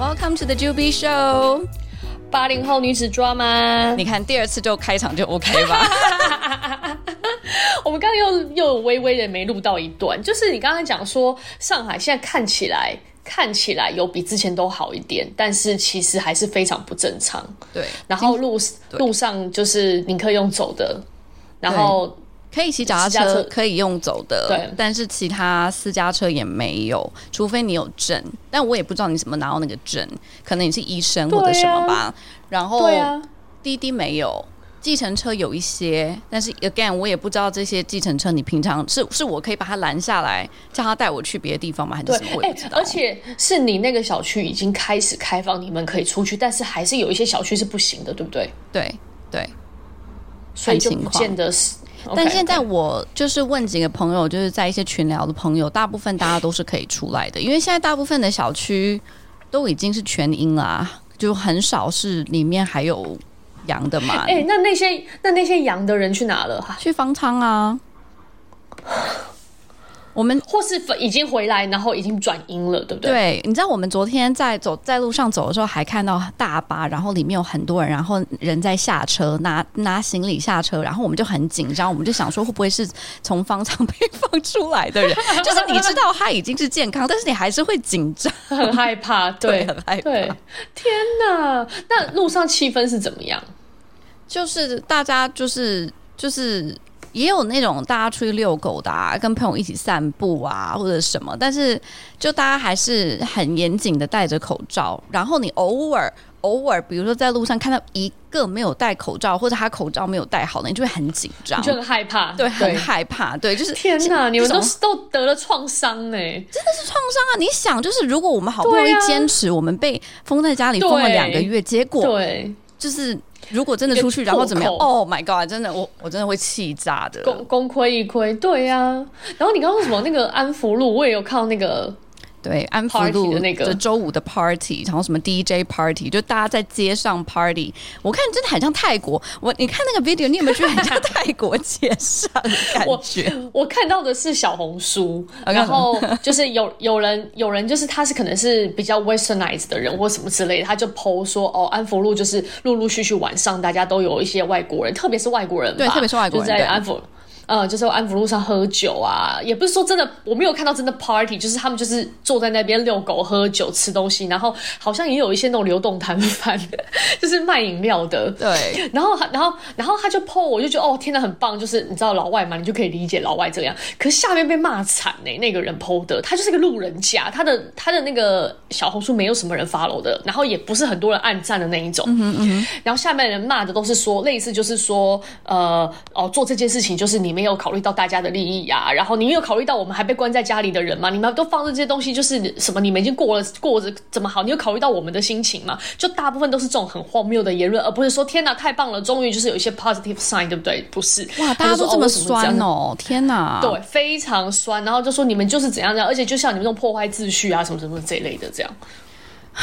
Welcome to the Juby Show，八零后女子抓吗？你看第二次就开场就 OK 吧？我们刚刚又又微微的没录到一段，就是你刚刚讲说上海现在看起来看起来有比之前都好一点，但是其实还是非常不正常。对，然后路路上就是你可以用走的，然后。可以骑脚踏车，可以用走的，对，但是其他私家车也没有，除非你有证，但我也不知道你怎么拿到那个证，可能你是医生或者什么吧。啊、然后，啊，滴滴没有，计程车有一些，但是 again 我也不知道这些计程车你平常是是我可以把它拦下来，叫他带我去别的地方吗？还是什么？我也不知道。而且是你那个小区已经开始开放，你们可以出去，但是还是有一些小区是不行的，对不对？对对，所以就不见得是。但现在我就是问几个朋友，就是在一些群聊的朋友，大部分大家都是可以出来的，因为现在大部分的小区都已经是全阴啦，就很少是里面还有阳的嘛。哎、欸，那那些那那些阳的人去哪了？去方舱啊。我们或是已经回来，然后已经转阴了，对不对？对，你知道我们昨天在走在路上走的时候，还看到大巴，然后里面有很多人，然后人在下车拿拿行李下车，然后我们就很紧张，我们就想说会不会是从方舱被放出来的人？就是你知道他已经是健康，但是你还是会紧张，很 害怕，对，对很害怕。对，天哪！那路上气氛是怎么样？就是大家就是就是。也有那种大家出去遛狗的啊，跟朋友一起散步啊，或者什么，但是就大家还是很严谨的戴着口罩。然后你偶尔偶尔，比如说在路上看到一个没有戴口罩，或者他口罩没有戴好的，你就会很紧张，就很害怕，对，很害怕，对，就是天哪，你们都都得了创伤呢，真的是创伤啊！你想，就是如果我们好不容易坚持，啊、我们被封在家里封了两个月，结果对，就是。如果真的出去，然后怎么样？Oh my god！真的，我我真的会气炸的，功功亏一篑。对呀、啊，然后你刚刚说什么？那个安福路，我也有看到那个。对，安福路的那个周五的 party，然后什么 DJ party，就大家在街上 party，我看真的很像泰国。我你看那个 video，你有没有觉得很像泰国街上的感觉？我我看到的是小红书，然后就是有有人有人就是他是可能是比较 westernized 的人或什么之类的，他就 po 说哦，安福路就是陆陆续续晚上大家都有一些外国人，特别是外国人，对，特别是外国人就在安福。呃，就是安福路上喝酒啊，也不是说真的，我没有看到真的 party，就是他们就是坐在那边遛狗、喝酒、吃东西，然后好像也有一些那种流动摊贩，就是卖饮料的。对，然后，然后，然后他就 po，我就觉得哦，天呐，很棒，就是你知道老外嘛，你就可以理解老外这样。可是下面被骂惨呢，那个人 po 的，他就是个路人甲，他的他的那个小红书没有什么人 follow 的，然后也不是很多人按赞的那一种。嗯嗯，然后下面人骂的都是说，类似就是说，呃，哦，做这件事情就是你们。没有考虑到大家的利益呀、啊，然后你没有考虑到我们还被关在家里的人吗？你们都放着这些东西，就是什么？你们已经过了过着怎么好？你有考虑到我们的心情吗？就大部分都是这种很荒谬的言论，而不是说天哪，太棒了，终于就是有一些 positive sign，对不对？不是哇，大家都这么酸哦，天哪，对，非常酸。然后就说你们就是怎样怎样，而且就像你们这种破坏秩序啊，什么什么这一类的这样。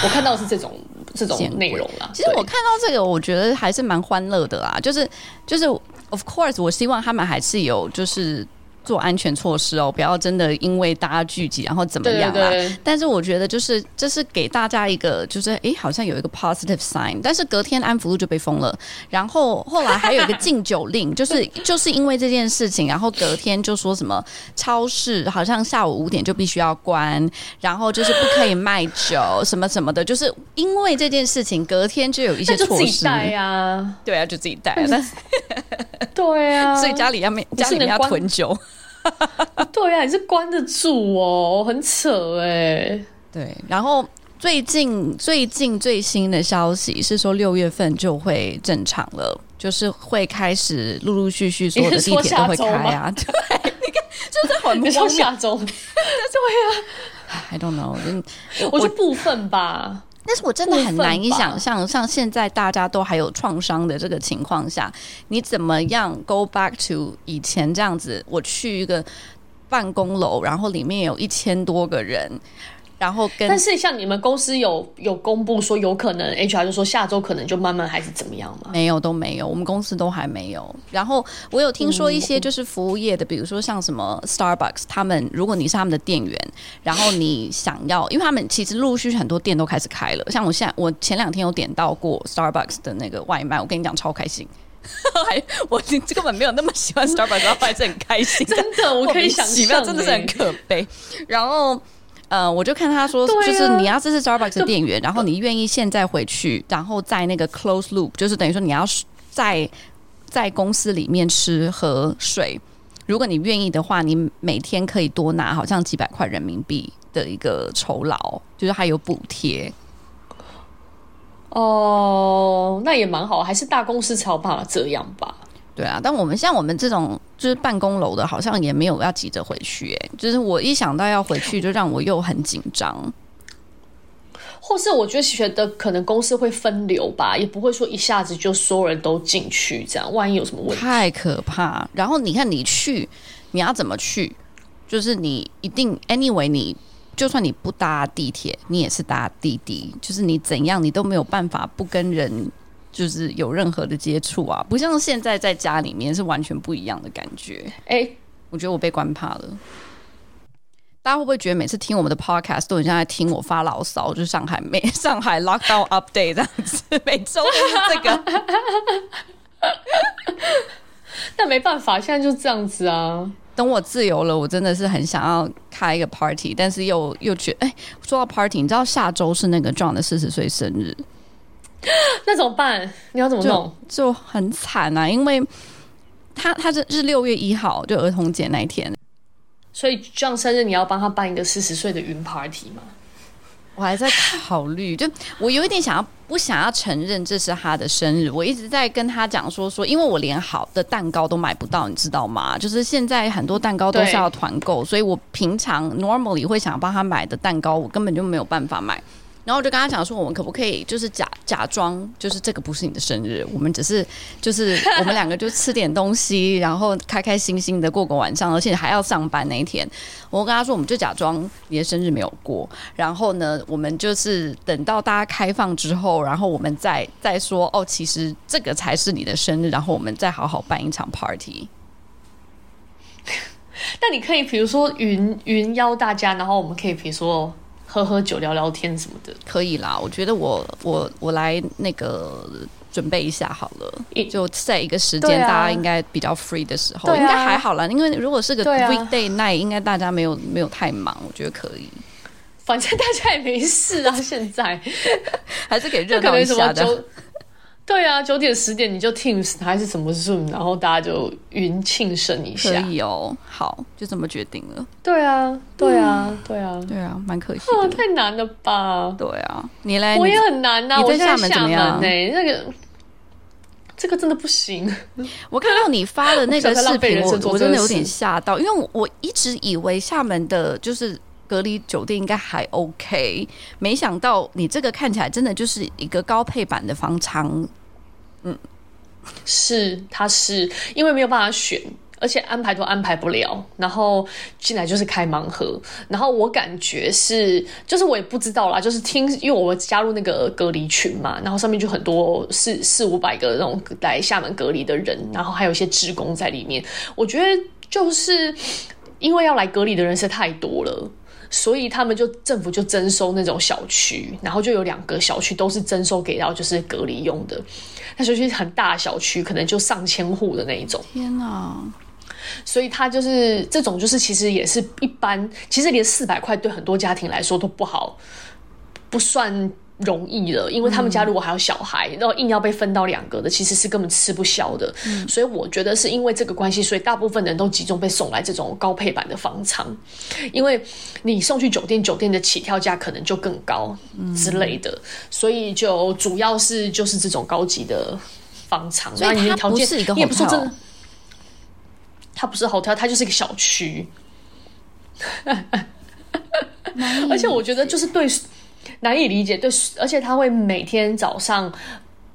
我看到的是这种 这种内容啦。其实我看到这个，我觉得还是蛮欢乐的啦，就是就是。Of course，我希望他们还是有就是。做安全措施哦，不要真的因为大家聚集然后怎么样啊？对对对，但是我觉得就是这是给大家一个就是哎，好像有一个 positive sign。但是隔天安福路就被封了，然后后来还有一个禁酒令，就是 就是因为这件事情，然后隔天就说什么超市好像下午五点就必须要关，然后就是不可以卖酒什么什么的，就是因为这件事情，隔天就有一些措施呀。对啊，就自己带啊，但 对啊，所以家里要没家里面要囤酒。对呀、啊，你是关得住哦，很扯哎。对，然后最近最近最新的消息是说，六月份就会正常了，就是会开始陆陆续续所有的地铁都会开啊。对，你看，就在很荒 下周。对呀，I don't know，我觉得部分吧。但是我真的很难以想象，像现在大家都还有创伤的这个情况下，你怎么样 go back to 以前这样子？我去一个办公楼，然后里面有一千多个人，然后跟，但是像你们公司有有公布说有可能 HR 就说下周可能就慢慢还是怎么样吗？没有，都没有，我们公司都还没有。然后我有听说一些就是服务业的，嗯、比如说像什么 Starbucks，他们如果你是他们的店员，然后你想要，因为他们其实陆续很多店都开始开了。像我现在，我前两天有点到过 Starbucks 的那个外卖，我跟你讲超开心。还我根本没有那么喜欢 Starbucks，然后还是很开心。真的，我可以想象，真的是很可悲。然后。呃，我就看他说，就是你要这是 Starbucks 的店员，然后你愿意现在回去，然后在那个 close loop，就是等于说你要在在公司里面吃喝睡。如果你愿意的话，你每天可以多拿好像几百块人民币的一个酬劳，就是还有补贴。哦，那也蛮好，还是大公司才有办法这样吧。对啊，但我们像我们这种就是办公楼的，好像也没有要急着回去。哎，就是我一想到要回去，就让我又很紧张。或是我觉得觉得可能公司会分流吧，也不会说一下子就所有人都进去，这样万一有什么问题，太可怕。然后你看你去，你要怎么去？就是你一定 anyway，你就算你不搭地铁，你也是搭滴滴，就是你怎样你都没有办法不跟人。就是有任何的接触啊，不像现在在家里面是完全不一样的感觉。哎、欸，我觉得我被关怕了。大家会不会觉得每次听我们的 podcast 都很像在听我发牢骚？就是上海每 上海 lockdown update 这样子，每周都是这个。但没办法，现在就这样子啊。等我自由了，我真的是很想要开一个 party，但是又又觉得，哎、欸，说到 party，你知道下周是那个 John 的四十岁生日。那怎么办？你要怎么弄？就，就很惨啊！因为他他是是六月一号，就儿童节那一天，所以这样生日你要帮他办一个四十岁的云 party 吗？我还在考虑，就我有一点想要不想要承认这是他的生日。我一直在跟他讲说说，因为我连好的蛋糕都买不到，你知道吗？就是现在很多蛋糕都是要团购，所以我平常 normally 会想帮他买的蛋糕，我根本就没有办法买。然后我就跟他讲说，我们可不可以就是假假装，就是这个不是你的生日，我们只是就是我们两个就吃点东西，然后开开心心的过个晚上，而且还要上班那一天。我跟他说，我们就假装你的生日没有过，然后呢，我们就是等到大家开放之后，然后我们再再说哦，其实这个才是你的生日，然后我们再好好办一场 party。但你可以比如说云云邀大家，然后我们可以比如说。喝喝酒、聊聊天什么的，可以啦。我觉得我我我来那个准备一下好了，就在一个时间、啊、大家应该比较 free 的时候，啊、应该还好啦。因为如果是个 weekday night，、啊、应该大家没有没有太忙，我觉得可以。反正大家也没事啊，现在 还是给热闹一下的。对啊，九点十点你就 Teams 还是什么 Zoom，然后大家就云庆生一下。可以哦，好，就这么决定了。对啊，对啊，嗯、对啊，对啊，蛮可惜的。太难了吧？对啊，你来，我也很难呐、啊。你在厦门怎么样？呢、欸？那个，这个真的不行。我看到你发的那个视频，我我真的有点吓到，因为我一直以为厦门的就是。隔离酒店应该还 OK，没想到你这个看起来真的就是一个高配版的方舱。嗯，是，他是因为没有办法选，而且安排都安排不了，然后进来就是开盲盒。然后我感觉是，就是我也不知道啦，就是听，因为我加入那个隔离群嘛，然后上面就很多四四五百个那种来厦门隔离的人，然后还有一些职工在里面。我觉得就是因为要来隔离的人是太多了。所以他们就政府就征收那种小区，然后就有两个小区都是征收给到就是隔离用的。那小区很大小区，可能就上千户的那一种。天哪！所以他就是这种，就是其实也是一般，其实连四百块对很多家庭来说都不好，不算。容易了，因为他们家如果还有小孩，然后硬要被分到两个的，其实是根本吃不消的。嗯，所以我觉得是因为这个关系，所以大部分人都集中被送来这种高配版的房舱，因为你送去酒店，酒店的起跳价可能就更高之类的，所以就主要是就是这种高级的房舱。所以它不是一个 hotel，也不是真的，它不是 hotel，它就是一个小区。而且我觉得就是对。难以理解，对，而且他会每天早上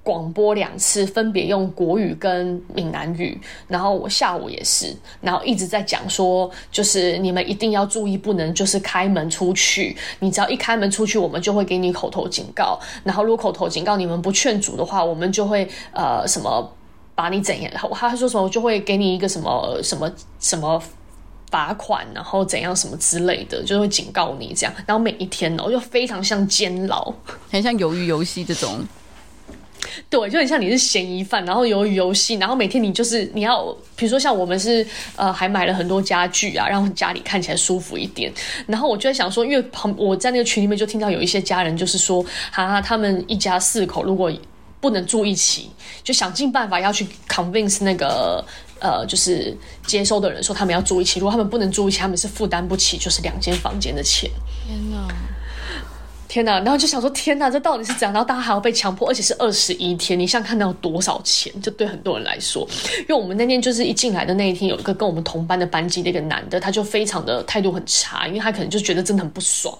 广播两次，分别用国语跟闽南语。然后我下午也是，然后一直在讲说，就是你们一定要注意，不能就是开门出去。你只要一开门出去，我们就会给你口头警告。然后如果口头警告你们不劝阻的话，我们就会呃什么把你怎样？他说什么就会给你一个什么什么什么罚款，然后怎样什么之类的，就会警告你这样。然后每一天哦，就非常像监牢，很像鱿鱼游戏这种。对，就很像你是嫌疑犯，然后鱿鱼游戏，然后每天你就是你要，比如说像我们是呃，还买了很多家具啊，让家里看起来舒服一点。然后我就在想说，因为旁我在那个群里面就听到有一些家人就是说，哈哈，他们一家四口如果不能住一起，就想尽办法要去 convince 那个呃，就是接收的人说他们要住一起。如果他们不能住一起，他们是负担不起就是两间房间的钱。天哪！天呐，然后就想说天呐，这到底是怎样？然后大家还要被强迫，而且是二十一天。你想看到多少钱？就对很多人来说，因为我们那天就是一进来的那一天，有一个跟我们同班的班级的一个男的，他就非常的态度很差，因为他可能就觉得真的很不爽，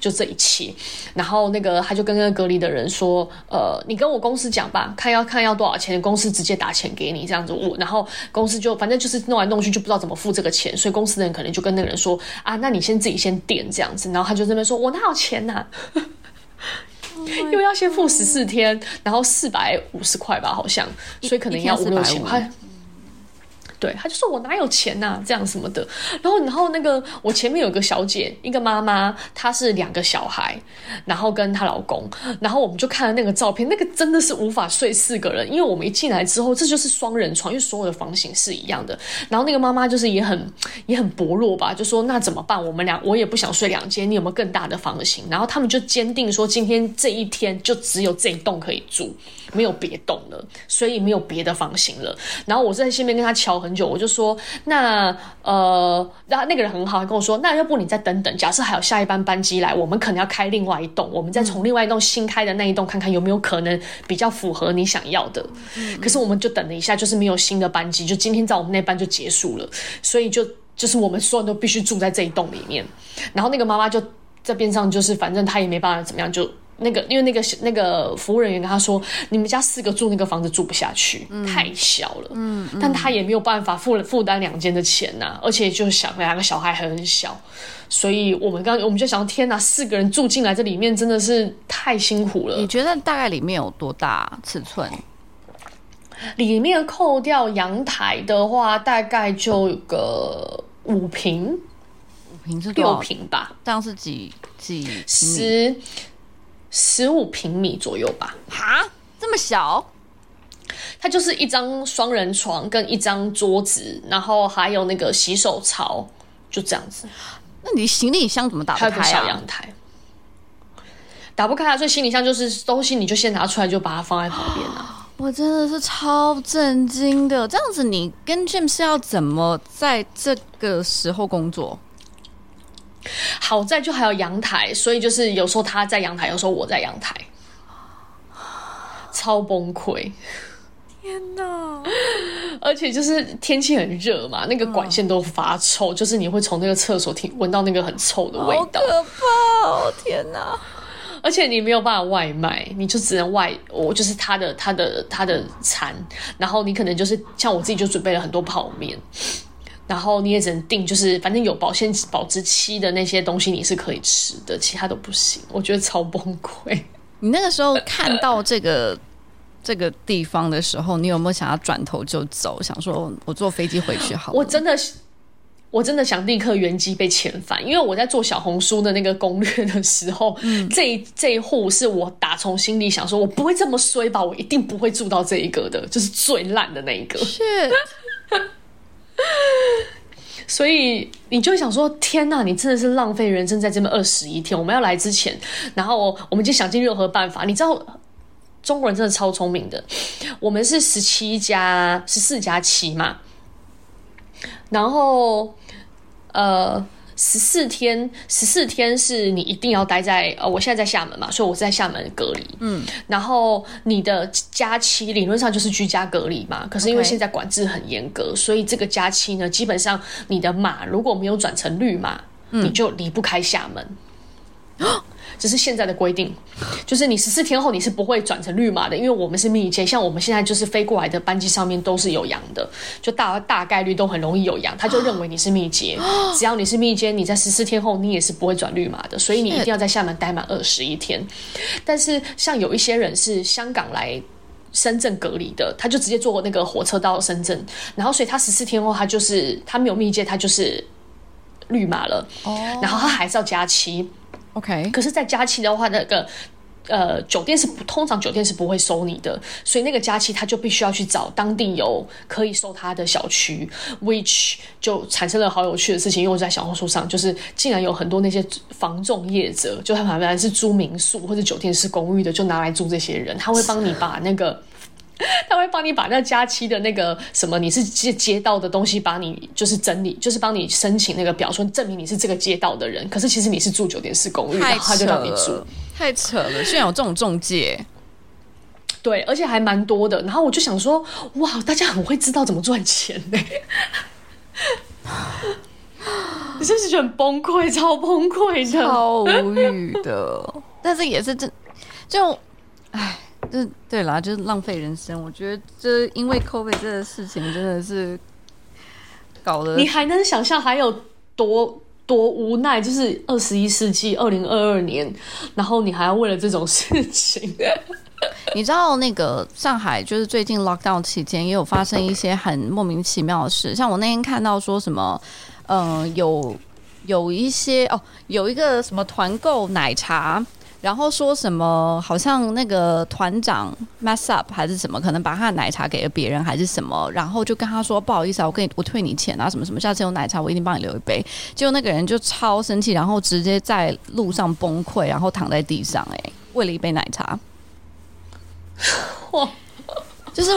就这一切。然后那个他就跟那个隔离的人说：“呃，你跟我公司讲吧，看要看要多少钱，公司直接打钱给你这样子。”我然后公司就反正就是弄来弄去就不知道怎么付这个钱，所以公司的人可能就跟那个人说：“啊，那你先自己先垫这样子。”然后他就这边说：“我哪有钱呐、？” 因为要先付十四天，然后四百五十块吧，好像，所以可能要五六千块。对，他就说我哪有钱呐、这样什么的。然后，然后那个我前面有个小姐，一个妈妈，她是两个小孩，然后跟她老公，然后我们就看了那个照片，那个真的是无法睡四个人，因为我们一进来之后，这就是双人床，因为所有的房型是一样的。然后那个妈妈就是也很也很薄弱吧，就说那怎么办？我们俩我也不想睡两间，你有没有更大的房型？然后他们就坚定说，今天这一天就只有这一栋可以住。没有别栋了，所以没有别的房型了。然后我在下面跟他敲很久，我就说，那呃，然后那个人很好，他跟我说，那要不你再等等，假设还有下一班班机来，我们可能要开另外一栋，我们再从另外一栋新开的那一栋看看有没有可能比较符合你想要的。嗯。可是我们就等了一下，就是没有新的班机，就今天在我们那班就结束了，所以就就是我们所有人都必须住在这一栋里面。然后那个妈妈就在边上，就是反正她也没办法怎么样就。那个，因为那个那个服务人员跟他说，你们家四个住那个房子住不下去，嗯、太小了。嗯，嗯，但他也没有办法负负担两间的钱呐、啊，而且就想两个小孩还很小，所以我们刚我们就想，天呐，四个人住进来这里面真的是太辛苦了。你觉得大概里面有多大尺寸？里面扣掉阳台的话，大概就有个五平，五平是六平吧？这样是几几十？十五平米左右吧。哈，这么小？它就是一张双人床跟一张桌子，然后还有那个洗手槽，就这样子。那你行李箱怎么打不开啊？还有个小阳台，打不开啊！所以行李箱就是东西，你就先拿出来，就把它放在旁边啊。我真的是超震惊的，这样子你跟 Jim 是要怎么在这个时候工作？好在就还有阳台，所以就是有时候他在阳台，有时候我在阳台，超崩溃！天哪！而且就是天气很热嘛，那个管线都发臭，嗯、就是你会从那个厕所听闻到那个很臭的味道，好可怕哦！天哪！而且你没有办法外卖，你就只能外，我就是他的他的他的餐，然后你可能就是像我自己就准备了很多泡面。然后你也只能订，就是反正有保鲜保质期的那些东西你是可以吃的，其他都不行。我觉得超崩溃。你那个时候看到这个这个地方的时候，你有没有想要转头就走？想说我坐飞机回去好了？我真的，我真的想立刻原机被遣返，因为我在做小红书的那个攻略的时候，嗯、这一这一户是我打从心里想说，我不会这么衰吧？我一定不会住到这一个的，就是最烂的那一个。所以你就想说：天哪，你真的是浪费人生在这边二十一天。我们要来之前，然后我们就想尽任何办法。你知道中国人真的超聪明的。我们是十七加十四加七嘛，然后呃。十四天，十四天是你一定要待在呃，我现在在厦门嘛，所以我是在厦门隔离。嗯，然后你的假期理论上就是居家隔离嘛，可是因为现在管制很严格.所以这个假期呢，基本上你的码如果没有转成绿码，嗯、你就离不开厦门。这是现在的规定，就是你十四天后你是不会转成绿码的，因为我们是密接，像我们现在就是飞过来的班机上面都是有阳的，就大大概率都很容易有阳，他就认为你是密接，只要你是密接，你在十四天后你也是不会转绿码的，所以你一定要在厦门待满二十一天。但是像有一些人是香港来深圳隔离的，他就直接坐那个火车到深圳，然后所以他十四天后他就是他没有密接，他就是。绿码了，oh. 然后他还是要加七，OK。可是，在加七的话，那个呃，酒店是不通常酒店是不会收你的，所以那个加七他就必须要去找当地有可以收他的小区，which 就产生了好有趣的事情。因为我在小红书上，就是竟然有很多那些房仲业者，就他们本来是租民宿或者酒店式公寓的，就拿来租这些人，他会帮你把那个。他会帮你把那假期的那个什么，你是接街道的东西，把你就是整理，就是帮你申请那个表，说证明你是这个街道的人。可是其实你是住酒店式公寓，然后他就让你住。太扯了，居然有这种中介。对，而且还蛮多的。然后我就想说，哇，大家很会知道怎么赚钱呢？你是不是觉得很崩溃？超崩溃的，超无语的。但是也是这，就，唉。就对啦，就是浪费人生。我觉得这因为 COVID 这个事情真的是搞得，你还能想象还有多多无奈？就是二十一世纪二零二二年，然后你还要为了这种事情。你知道那个上海就是最近 lockdown 期间也有发生一些很莫名其妙的事，像我那天看到说什么，嗯、呃，有有一些哦，有一个什么团购奶茶。然后说什么？好像那个团长 mess up 还是什么？可能把他的奶茶给了别人还是什么？然后就跟他说不好意思啊，我给你我退你钱啊，什么什么？下次有奶茶我一定帮你留一杯。结果那个人就超生气，然后直接在路上崩溃，然后躺在地上，哎，为了一杯奶茶。哇！就是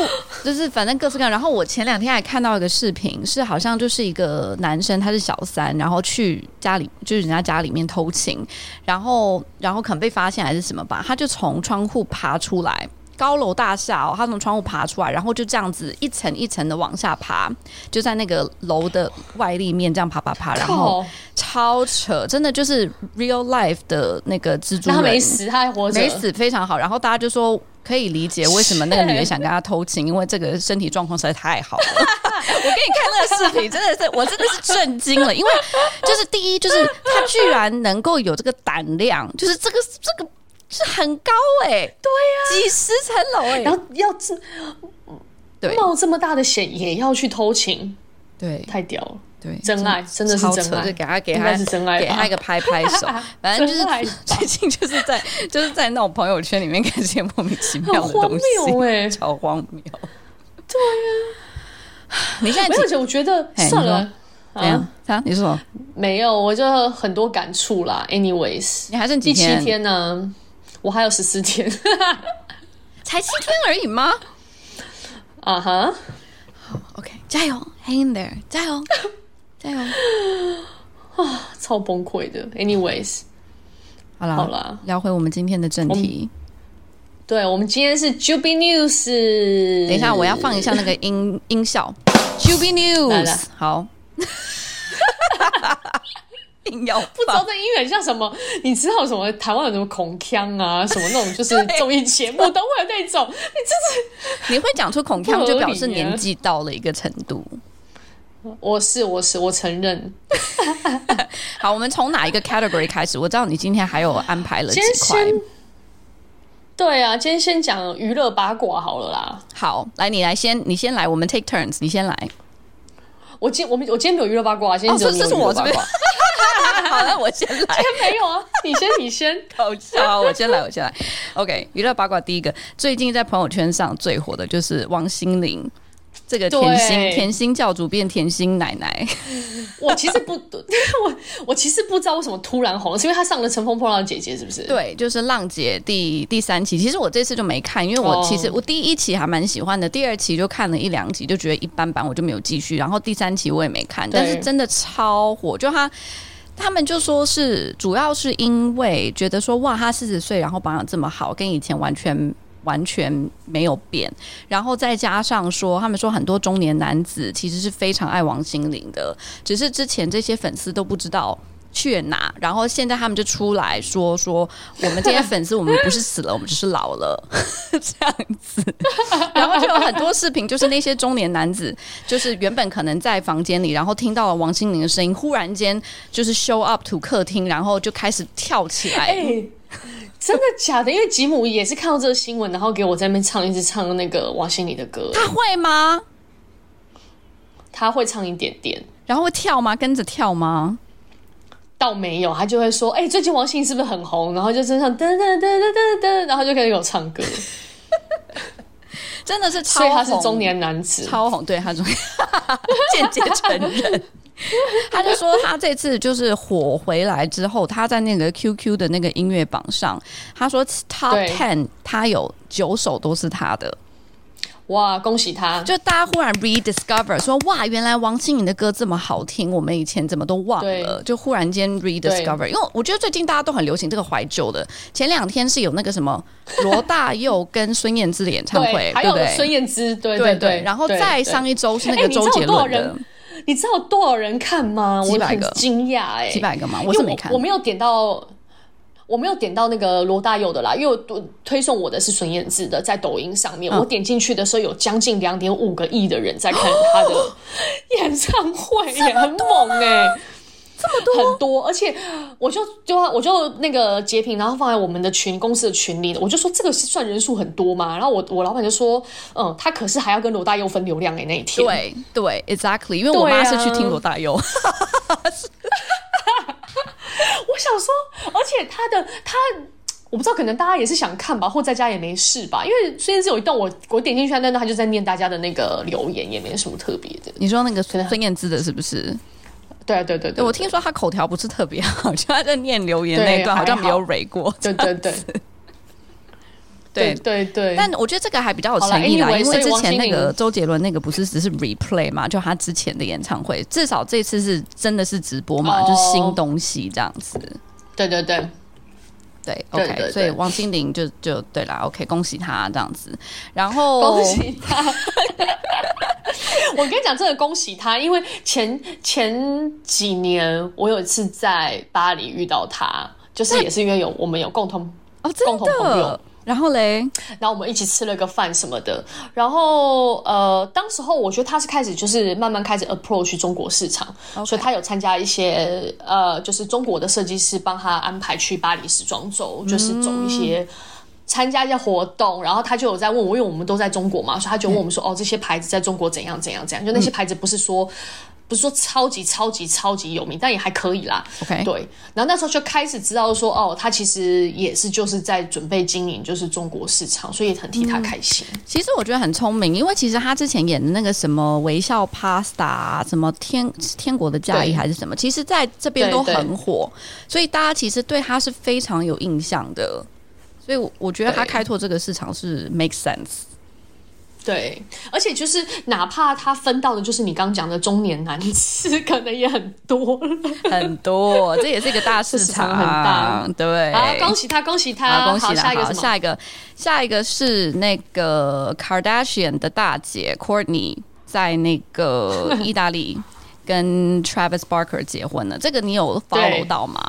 就是，反正各式各样。然后我前两天还看到一个视频，是好像就是一个男生，他是小三，然后去家里就是人家家里面偷情，然后然后可能被发现还是什么吧，他就从窗户爬出来，高楼大厦哦，他从窗户爬出来，然后就这样子一层一层的往下爬，就在那个楼的外立面这样爬爬爬，然后超扯，真的就是 real life 的那个蜘蛛人，他没死，他还活着，没死，非常好。然后大家就说。可以理解为什么那个女人想跟他偷情，因为这个身体状况实在太好了。我给你看那个视频，真的是我真的是震惊了，因为就是第一，就是他居然能够有这个胆量，就是这个这个是很高哎、欸，对呀、啊，几十层楼哎，然后要这对冒这么大的险也要去偷情，对，太屌了。对，真爱真的是真爱，就给他给他是真爱，给他一个拍拍手。反正就是 最近就是在就是在那种朋友圈里面看这些莫名其妙的东西，哎，超荒谬。对呀，你现在没有？我觉得算了，怎样？啊？你说没有？我就很多感触啦。Anyways，你还剩几天？第七天呢？我还有十四天，才七天而已吗？啊哈，好，OK，加油，Hang in there，加油。加油 啊！超崩溃的。Anyways，好了好了，聊回我们今天的正题。对，我们今天是 Juby News。等一下，我要放一下那个音 音效。Juby News，好。音要不知道这音乐像什么？你知道什么？台湾有什么孔腔啊？什么那种就是 综艺节目都会有那种。你就是你会讲出孔腔，就表示年纪到了一个程度。我是我是我承认。好，我们从哪一个 category 开始？我知道你今天还有安排了几块。对啊，今天先讲娱乐八卦好了啦。好，来你来先，你先来，我们 take turns，你先来。我今我们我今天没有娱乐八卦，今天只有你有娱乐八卦。哦，这是我这边。好，那我先来。今天没有啊，你先，你先。好，好，我先来，我先来。OK，娱乐八卦第一个，最近在朋友圈上最火的就是王心凌。这个甜心甜心教主变甜心奶奶，我其实不，我我其实不知道为什么突然红，是因为他上了《乘风破浪的姐姐》是不是？对，就是浪姐第第三期。其实我这次就没看，因为我其实我第一期还蛮喜欢的，第二期就看了一两集，就觉得一般般，我就没有继续。然后第三期我也没看，但是真的超火，就他他们就说是主要是因为觉得说哇，他四十岁然后保养这么好，跟以前完全。完全没有变，然后再加上说，他们说很多中年男子其实是非常爱王心凌的，只是之前这些粉丝都不知道去哪？然后现在他们就出来说说，我们这些粉丝，我们不是死了，我们只是老了 这样子。然后就有很多视频，就是那些中年男子，就是原本可能在房间里，然后听到了王心凌的声音，忽然间就是 show up to 客厅，然后就开始跳起来。真的假的？因为吉姆也是看到这个新闻，然后给我在那边唱，一直唱那个王心凌的歌。他会吗？他会唱一点点，然后会跳吗？跟着跳吗？倒没有，他就会说：“哎、欸，最近王心凌是不是很红？”然后就身上噔噔噔噔噔噔，然后就开始给我唱歌，真的是超红。所以他是中年男子，超红。对，他中年，间接承认。他就说他这次就是火回来之后，他在那个 QQ 的那个音乐榜上，他说 Top Ten，他有九首都是他的。哇，恭喜他！就大家忽然 rediscover 说，哇，原来王心凌的歌这么好听，我们以前怎么都忘了？就忽然间 rediscover，因为我觉得最近大家都很流行这个怀旧的。前两天是有那个什么 罗大佑跟孙燕姿的演唱会，还有孙燕姿，对对对。然后再上一周是那个周杰伦的，你知道多少人看吗？几百个，惊讶哎，几百个吗？我是没看，我没有点到。我没有点到那个罗大佑的啦，因为我推送我的是孙燕姿的，在抖音上面，嗯、我点进去的时候有将近两点五个亿的人在看他的 演唱会，也很猛哎、欸，这么多很多，而且我就就我就那个截屏，然后放在我们的群公司的群里，我就说这个是算人数很多嘛？然后我我老板就说，嗯，他可是还要跟罗大佑分流量哎、欸，那一天，对对，exactly，因为我妈是去听罗大佑。我想说，而且他的他，我不知道，可能大家也是想看吧，或在家也没事吧。因为虽然是有一段我我点进去，但他就在念大家的那个留言，也没什么特别的。你说那个孙燕姿的是不是？对对对对，我听说他口条不是特别好，就他在念留言那段好像没有蕊过。对对对。对对对，但我觉得这个还比较有诚意啦，因为之前那个周杰伦那个不是只是 replay 嘛，就他之前的演唱会，至少这次是真的是直播嘛，就是新东西这样子。对对对对，OK，所以王心凌就就对啦，OK，恭喜他这样子。然后恭喜他，我跟你讲，真的恭喜他，因为前前几年我有一次在巴黎遇到他，就是也是因为有我们有共同哦，共同朋友。然后嘞，然后我们一起吃了个饭什么的。然后呃，当时候我觉得他是开始就是慢慢开始 approach 中国市场.所以他有参加一些呃，就是中国的设计师帮他安排去巴黎时装周，就是走一些参加一些活动。然后他就有在问我，因为我们都在中国嘛，所以他就问我们说：“嗯、哦，这些牌子在中国怎样怎样怎样？”就那些牌子不是说。不是说超级超级超级有名，但也还可以啦。OK，对。然后那时候就开始知道说，哦，他其实也是就是在准备经营就是中国市场，所以也很替他开心。嗯、其实我觉得很聪明，因为其实他之前演的那个什么微笑 Pasta，什么天天国的嫁衣还是什么，其实在这边都很火，所以大家其实对他是非常有印象的。所以我觉得他开拓这个市场是 make sense。对，而且就是哪怕他分到的，就是你刚刚讲的中年男子，可能也很多很多，这也是一个大市场，很大。对，好，恭喜他，恭喜他，恭喜他。下一个，下一个，下一个是那个 Kardashian 的大姐 Courtney 在那个意大利跟 Travis Barker 结婚了。这个你有 follow 到吗？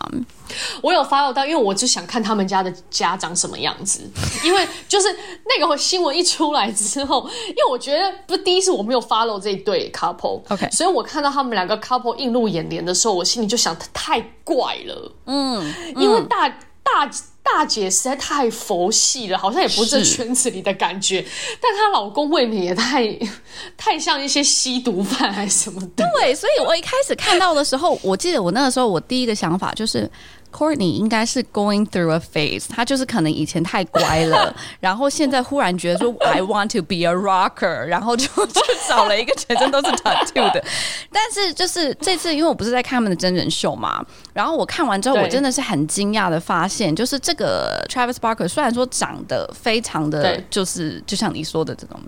我有 follow 到，因为我就想看他们家的家长什么样子。因为就是那个新闻一出来之后，因为我觉得不是第一次我没有 follow 这一对 couple，OK，Okay. 所以我看到他们两个 couple 映入眼帘的时候，我心里就想太怪了。嗯，因为大大大姐实在太佛系了，好像也不是这圈子里的感觉。但她老公未免也太 太像一些吸毒犯还是什么的。对，所以我一开始看到的时候，我记得我那个时候我第一个想法就是。Kourtney 应该是 going through a phase，他就是可能以前太乖了，然后现在忽然觉得说 I want to be a rocker，然后就就找了一个全身都是 tattoo 的。但是就是这次，因为我不是在看他们的真人秀嘛，然后我看完之后，我真的是很惊讶的发现，就是这个 Travis Barker 虽然说长得非常的就是就像你说的这种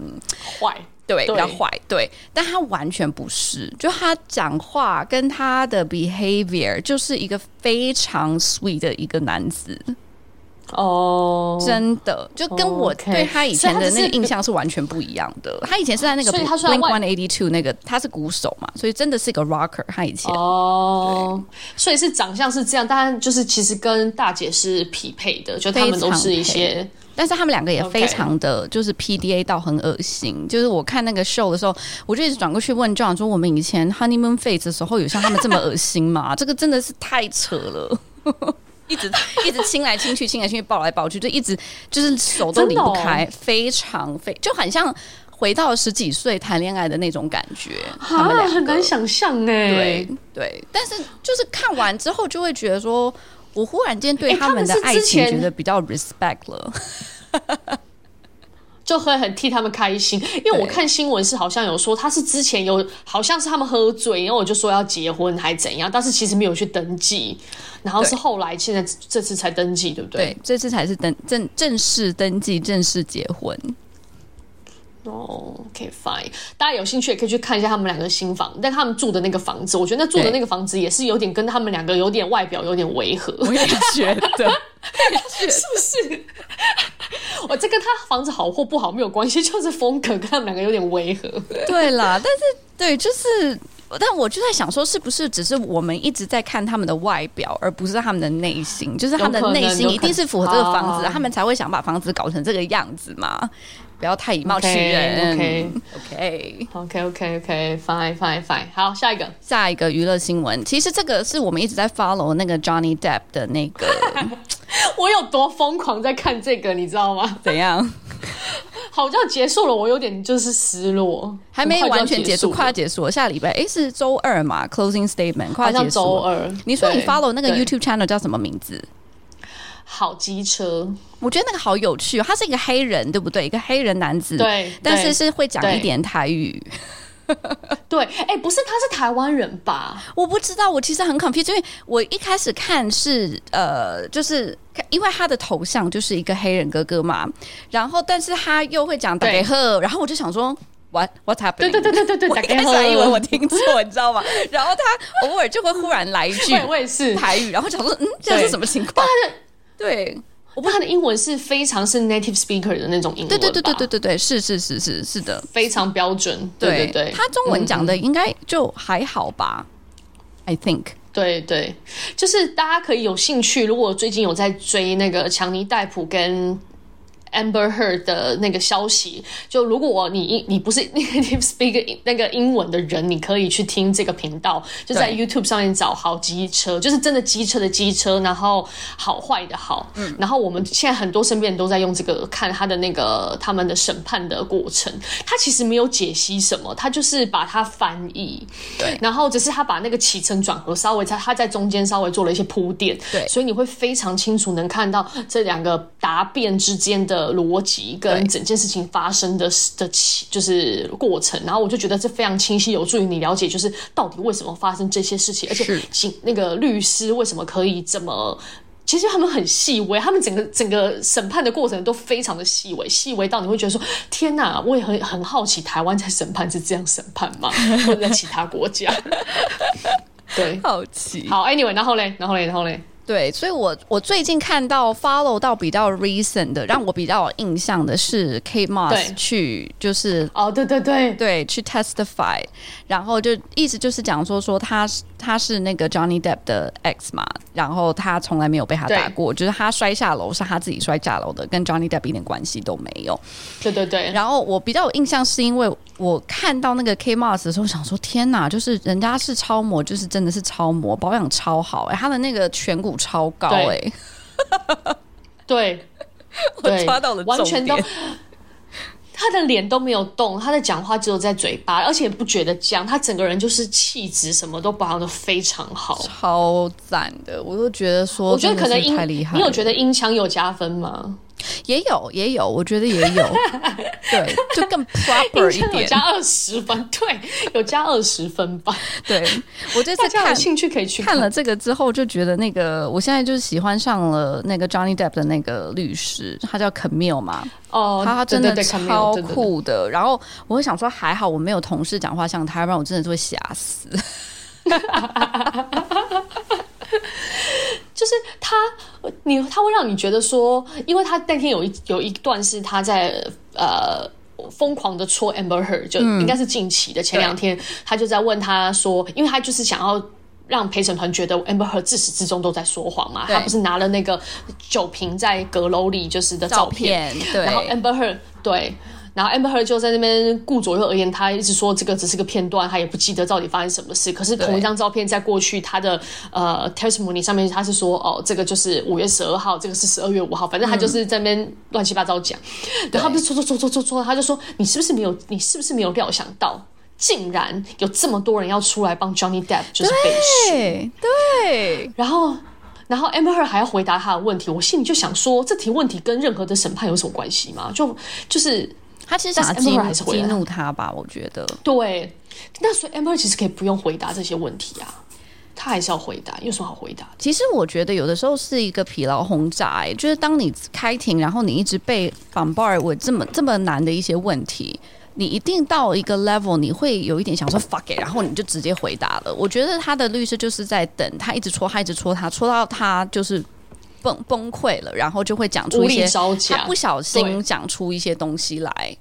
坏。对，比较坏，对，但他完全不是，就他讲话跟他的 behavior 就是一个非常 sweet 的一个男子。哦，真的，就跟我对他以前的那个印象是完全不一样的。他以前是在那个 Blink One Eighty Two 那个，他是鼓手嘛，所以真的是一个 rocker。他以前哦，所以是长相是这样，但就是其实跟大姐是匹配的，就他们都是一些，但是他们两个也非常的就是 PDA 到很恶心。就是我看那个 show 的时候，我就一直转过去问 John 说：“我们以前 Honeymoon Phase 的时候有像他们这么恶心吗？” 这个真的是太扯了。一直一直亲来亲去，亲来亲去，抱来抱去，就一直就是手都离不开，哦、非常非就很像回到十几岁谈恋爱的那种感觉。他们俩很难想象哎，对对，但是就是看完之后就会觉得说，我忽然间对他们的爱情觉得比较 respect 了。就会很替他们开心，因为我看新闻是好像有说他是之前有好像是他们喝醉，然后我就说要结婚还怎样，但是其实没有去登记，然后是后来现在这次才登记，对不对？对，这次才是登正正式登记，正式结婚。哦，OK fine，大家有兴趣也可以去看一下他们两个新房，但他们住的那个房子，我觉得那住的那个房子也是有点跟他们两个有点外表有点违和，我也觉得，是不是？我这跟他房子好或不好没有关系，就是风格跟他们两个有点违和。对啦，但是对，就是，但我就在想说，是不是只是我们一直在看他们的外表，而不是他们的内心？就是他们的内心一定是符合这个房子，他们才会想把房子搞成这个样子嘛？不要太以貌取人。OK OK OK OK OK Fine Fine Fine。好，下一个，下一个娱乐新闻。其实这个是我们一直在 follow 那个 Johnny Depp 的那个。我有多疯狂在看这个，你知道吗？怎样？好像结束了，我有点就是失落，还没完全结束，快要结束了。下礼拜哎，是周二嘛？Closing statement，快要结束。周二。你说你 follow 那个 YouTube channel 叫什么名字？好机车，我觉得那个好有趣哦。他是一个黑人，对不对？一个黑人男子，对，但是是会讲一点台语。对，哎、欸，不是，他是台湾人吧？我不知道，我其实很 confused，因为我一开始看是呃，就是因为他的头像就是一个黑人哥哥嘛，然后但是他又会讲大家好，然后我就想说 what what happened？对对对对对对，我一开始还以为我听错，你知道吗？然后他偶尔就会忽然来一句 我也是台语，然后想说嗯，这是什么情况？对。我不知道他的英文是非常是 native speaker 的那种英文，对对对对对对对，是是是是是的，非常标准。对对对，他中文讲的应该就还好吧、嗯、？I think。对对，就是大家可以有兴趣，如果最近有在追那个强尼戴普跟。Amber Heard 的那个消息，就如果你你不是 native speak 那个英文的人，你可以去听这个频道，就在 YouTube 上面找好机车，就是真的机车的机车，然后好坏的好，嗯，然后我们现在很多身边人都在用这个看他的那个他们的审判的过程，他其实没有解析什么，他就是把它翻译，对，然后只是他把那个起承转合稍微在他在中间稍微做了一些铺垫，对，所以你会非常清楚能看到这两个答辩之间的。的逻辑跟整件事情发生的的起就是过程，然后我就觉得这非常清晰，有助于你了解，就是到底为什么发生这些事情，而且警那个律师为什么可以这么，其实他们很细微，他们整个整个审判的过程都非常的细微，细微到你会觉得说天哪，我也很很好奇，台湾在审判是这样审判吗？或者在其他国家？对，好奇。好，Anyway，然后嘞，然后嘞，然后嘞。对，所以我我最近看到 follow 到比较 recent 的，让我比较有印象的是 Kate Moss 去就是哦，对对对。对，去 testify，然后就意思就是讲说说他是他是那个 Johnny Depp 的 ex 嘛，然后他从来没有被他打过，就是他摔下楼是他自己摔下楼的，跟 Johnny Depp 一点关系都没有。对对对，然后我比较有印象是因为我看到那个 Kate Moss 的时候，想说天哪，就是人家是超模，就是真的是超模，保养超好哎、欸，他的那个颧骨。超高哎、欸！对，我抓到了完全都，他的脸都没有动，他的讲话只有在嘴巴，而且不觉得僵，他整个人就是气质什么都保养的非常好，超赞的，我都觉得说，我觉得可能音你有觉得音腔有加分吗？也有也有，我觉得也有，对，就更 proper 一点，加二十分，对，有加二十分吧。对，我这次看有兴趣可以去看，看了这个之后，就觉得那个我现在就是喜欢上了那个 Johnny Depp 的那个律师，他叫 Camille 嘛，哦，他真的超酷的。然后我会想说，还好我没有同事讲话像他，不然我真的是会吓死。就是他，你他会让你觉得说，因为他那天有一有一段是他在呃疯狂的戳 Amber Heard，就应该是近期的前两天，嗯、他就在问他说，因为他就是想要让陪审团觉得 Amber Heard 自始至终都在说谎嘛，他不是拿了那个酒瓶在阁楼里就是的照片，照片对，然后 Amber Heard 对。然后 Amber Heard 就在那边顾左右而言，他一直说这个只是个片段，他也不记得到底发生什么事。可是同一张照片在过去他的呃 testimony 上面，他是说哦，这个就是五月十二号，这个是十二月五号，反正他就是在那边乱七八糟讲。然、嗯、后他不是说说说说说，他就说你是不是没有，你是不是没有料想到，竟然有这么多人要出来帮 Johnny Depp 就是背书？对，对。然后然后 Amber 还要回答他的问题，我心里就想说，这题问题跟任何的审判有什么关系吗？就就是。他其实想激怒激怒他吧，我觉得。对，那所以 Amber 其实可以不用回答这些问题啊，他还是要回答，有什么好回答？其实我觉得有的时候是一个疲劳轰炸，哎，就是当你开庭，然后你一直被 bombard 这么这么难的一些问题，你一定到一个 level，你会有一点想说 fuck it，然后你就直接回答了。我觉得他的律师就是在等他一直戳，他一直戳他，戳到他就是。崩崩溃了，然后就会讲出一些，他不小心讲出一些东西来。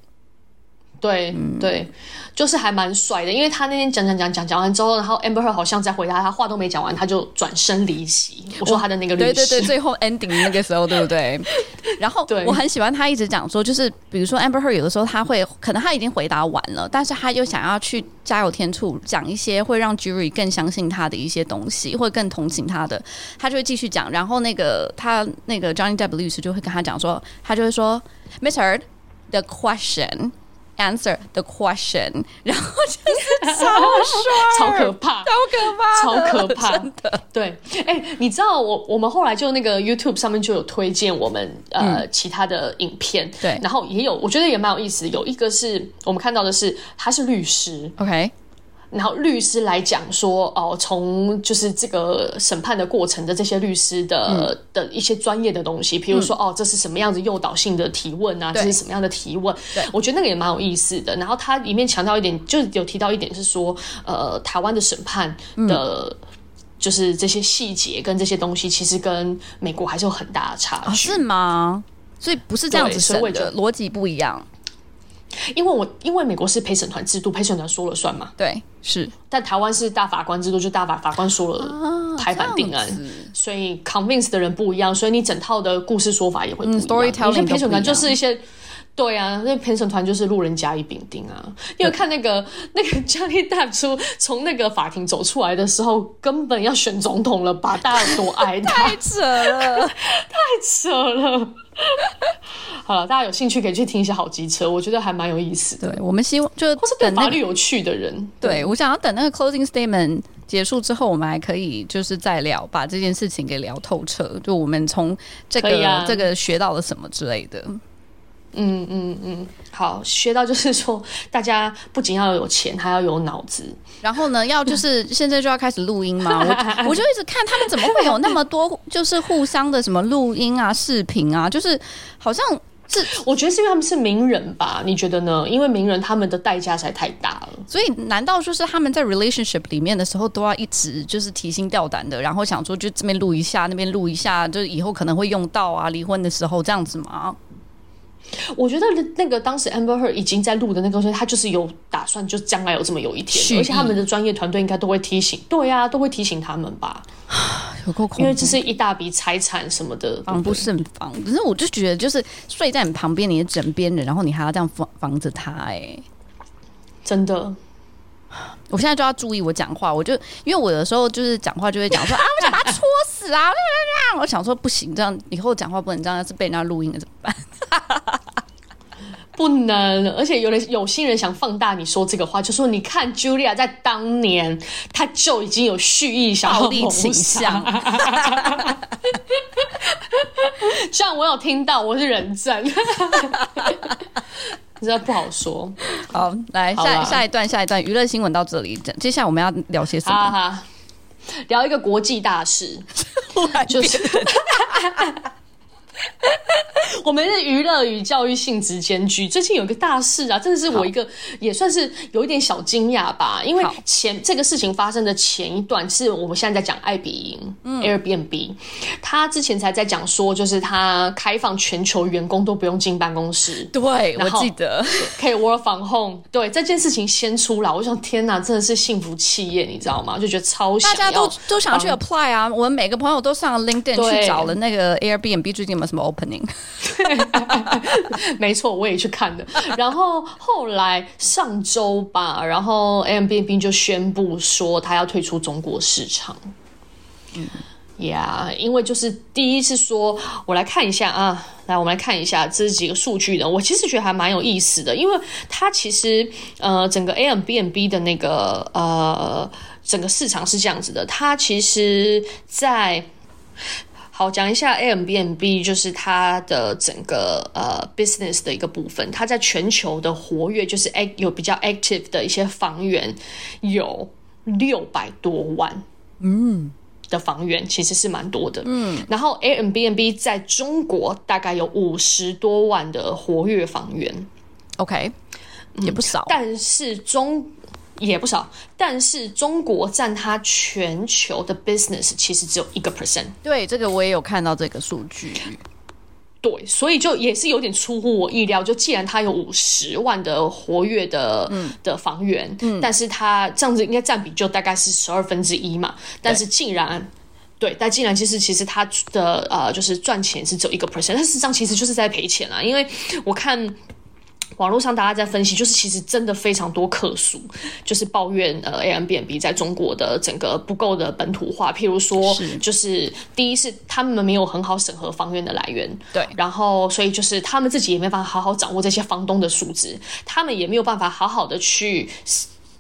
对、嗯、对，就是还蛮帅的，因为他那天讲讲讲讲讲完之后，然后 Amber Heard 好像在回答，他话都没讲完，他就转身离席。我说他的那个律师，对对对，最后 ending 那个时候，对不对？然后我很喜欢他一直讲说，就是比如说 Amber Heard 有的时候他会可能他已经回答完了，但是他又想要去加油添醋，讲一些会让 jury 更相信他的一些东西，会更同情他的，他就会继续讲。然后那个他那个 Johnny Depp 律师就会跟他讲说，他就会说，Miss Heard the question。Answer the question，然后就是超帅，超可怕，超可怕，超可怕，真的。对，哎、欸，你知道我我们后来就那个 YouTube 上面就有推荐我们呃、嗯、其他的影片，对，然后也有我觉得也蛮有意思，有一个是我们看到的是他是律师，OK。然后律师来讲说，哦，从就是这个审判的过程的这些律师的、嗯、的一些专业的东西，比如说、嗯，哦，这是什么样子诱导性的提问啊？这是什么样的提问？对，我觉得那个也蛮有意思的。然后它里面强调一点，就有提到一点是说，呃，台湾的审判的，就是这些细节跟这些东西，其实跟美国还是有很大的差距，哦、是吗？所以不是这样子审的，逻辑不一样。因为我因为美国是陪审团制度，陪审团说了算嘛。对，是。但台湾是大法官制度，就大法法官说了拍板定案，啊、所以 convince 的人不一样，所以你整套的故事说法也会不一样。有、嗯、些陪审团就是一些，对啊，那陪审团就是路人甲乙丙丁啊。因为看那个 那个 Johnny Depp 出从那个法庭走出来的时候，根本要选总统了吧？大家有多爱他？太扯了，太扯了。好了，大家有兴趣可以去听一下好机车，我觉得还蛮有意思的。对，我们希望就是或是对法律有趣的人，对，对我想要等那个 closing statement 结束之后，我们还可以就是再聊，把这件事情给聊透彻。就我们从这个、啊、这个学到了什么之类的。嗯嗯嗯，好，学到就是说，大家不仅要有钱，还要有脑子。然后呢，要就是现在就要开始录音吗？我 我就一直看他们怎么会有那么多，就是互相的什么录音啊、视频啊，就是好像是我觉得是因为他们是名人吧？你觉得呢？因为名人他们的代价实在太大了，所以难道就是他们在 relationship 里面的时候都要一直就是提心吊胆的，然后想说就这边录一下，那边录一下，就是以后可能会用到啊，离婚的时候这样子吗？我觉得那个当时 Amber Heard 已经在录的那个时候，他就是有打算，就将来有这么有一天，而且他们的专业团队应该都会提醒，对呀、啊，都会提醒他们吧。有够恐怖，因为这是一大笔财产什么的，防不胜防。可是我就觉得，就是睡在你旁边，你的枕边人，然后你还要这样防防着他，哎，真的。我现在就要注意我讲话，我就因为我有时候就是讲话就会讲说 啊，我想把他戳死啊！我想说不行，这样以后讲话不能这样，要是被人家录音了怎么办？不能，而且有人有心人想放大你说这个话，就说你看 Julia 在当年，他就已经有蓄意想要谋杀倾向。这样我有听到，我是人证。你知道不好说。好，来下下一段，下一段娱乐新闻到这里。接下来我们要聊些什么？聊一个国际大事，就是 我们是娱乐与教育性质兼具。最近有一个大事啊，真的是我一个也算是有一点小惊讶吧。因为前这个事情发生的前一段是我们现在在讲爱彼迎、嗯、Airbnb，他之前才在讲说，就是他开放全球员工都不用进办公室。对，我记得 可以 work from home。对，这件事情先出来，我想天哪，真的是幸福企业，你知道吗？就觉得超想大家都都想要去 apply 啊。我们每个朋友都上 LinkedIn 去找了那个 Airbnb 最近有没有什么 opening。没错，我也去看的。然后后来上周吧，然后 Airbnb 就宣布说他要退出中国市场。嗯，呀，因为就是第一是说，我来看一下啊，来我们来看一下这几个数据的。我其实觉得还蛮有意思的，因为它其实呃，整个 Airbnb 的那个呃，整个市场是这样子的，它其实在。好，讲一下 Airbnb，就是它的整个呃 business 的一个部分。它在全球的活跃，就是 act 有比较 active 的一些房源，有六百多万，嗯，的房源其实是蛮多的，嗯。然后 Airbnb 在中国大概有五十多万的活跃房源，OK，也不少，嗯，但是中。也不少，但是中国占它全球的 business 其实只有一个 percent。对，这个我也有看到这个数据。对，所以就也是有点出乎我意料。就既然它有五十万的活跃的、嗯、的房源，嗯，但是它这样子应该占比就大概是十二分之一嘛。但是竟然，对，对，但竟然其实其实他的呃就是赚钱是只有一个 percent，但事实上其实就是在赔钱啊，因为我看。网络上大家在分析，就是其实真的非常多客诉，就是抱怨呃 Airbnb 在中国的整个不够的本土化，譬如说，就是第一是他们没有很好审核房源的来源，对，然后所以就是他们自己也没办法好好掌握这些房东的数值，他们也没有办法好好的去。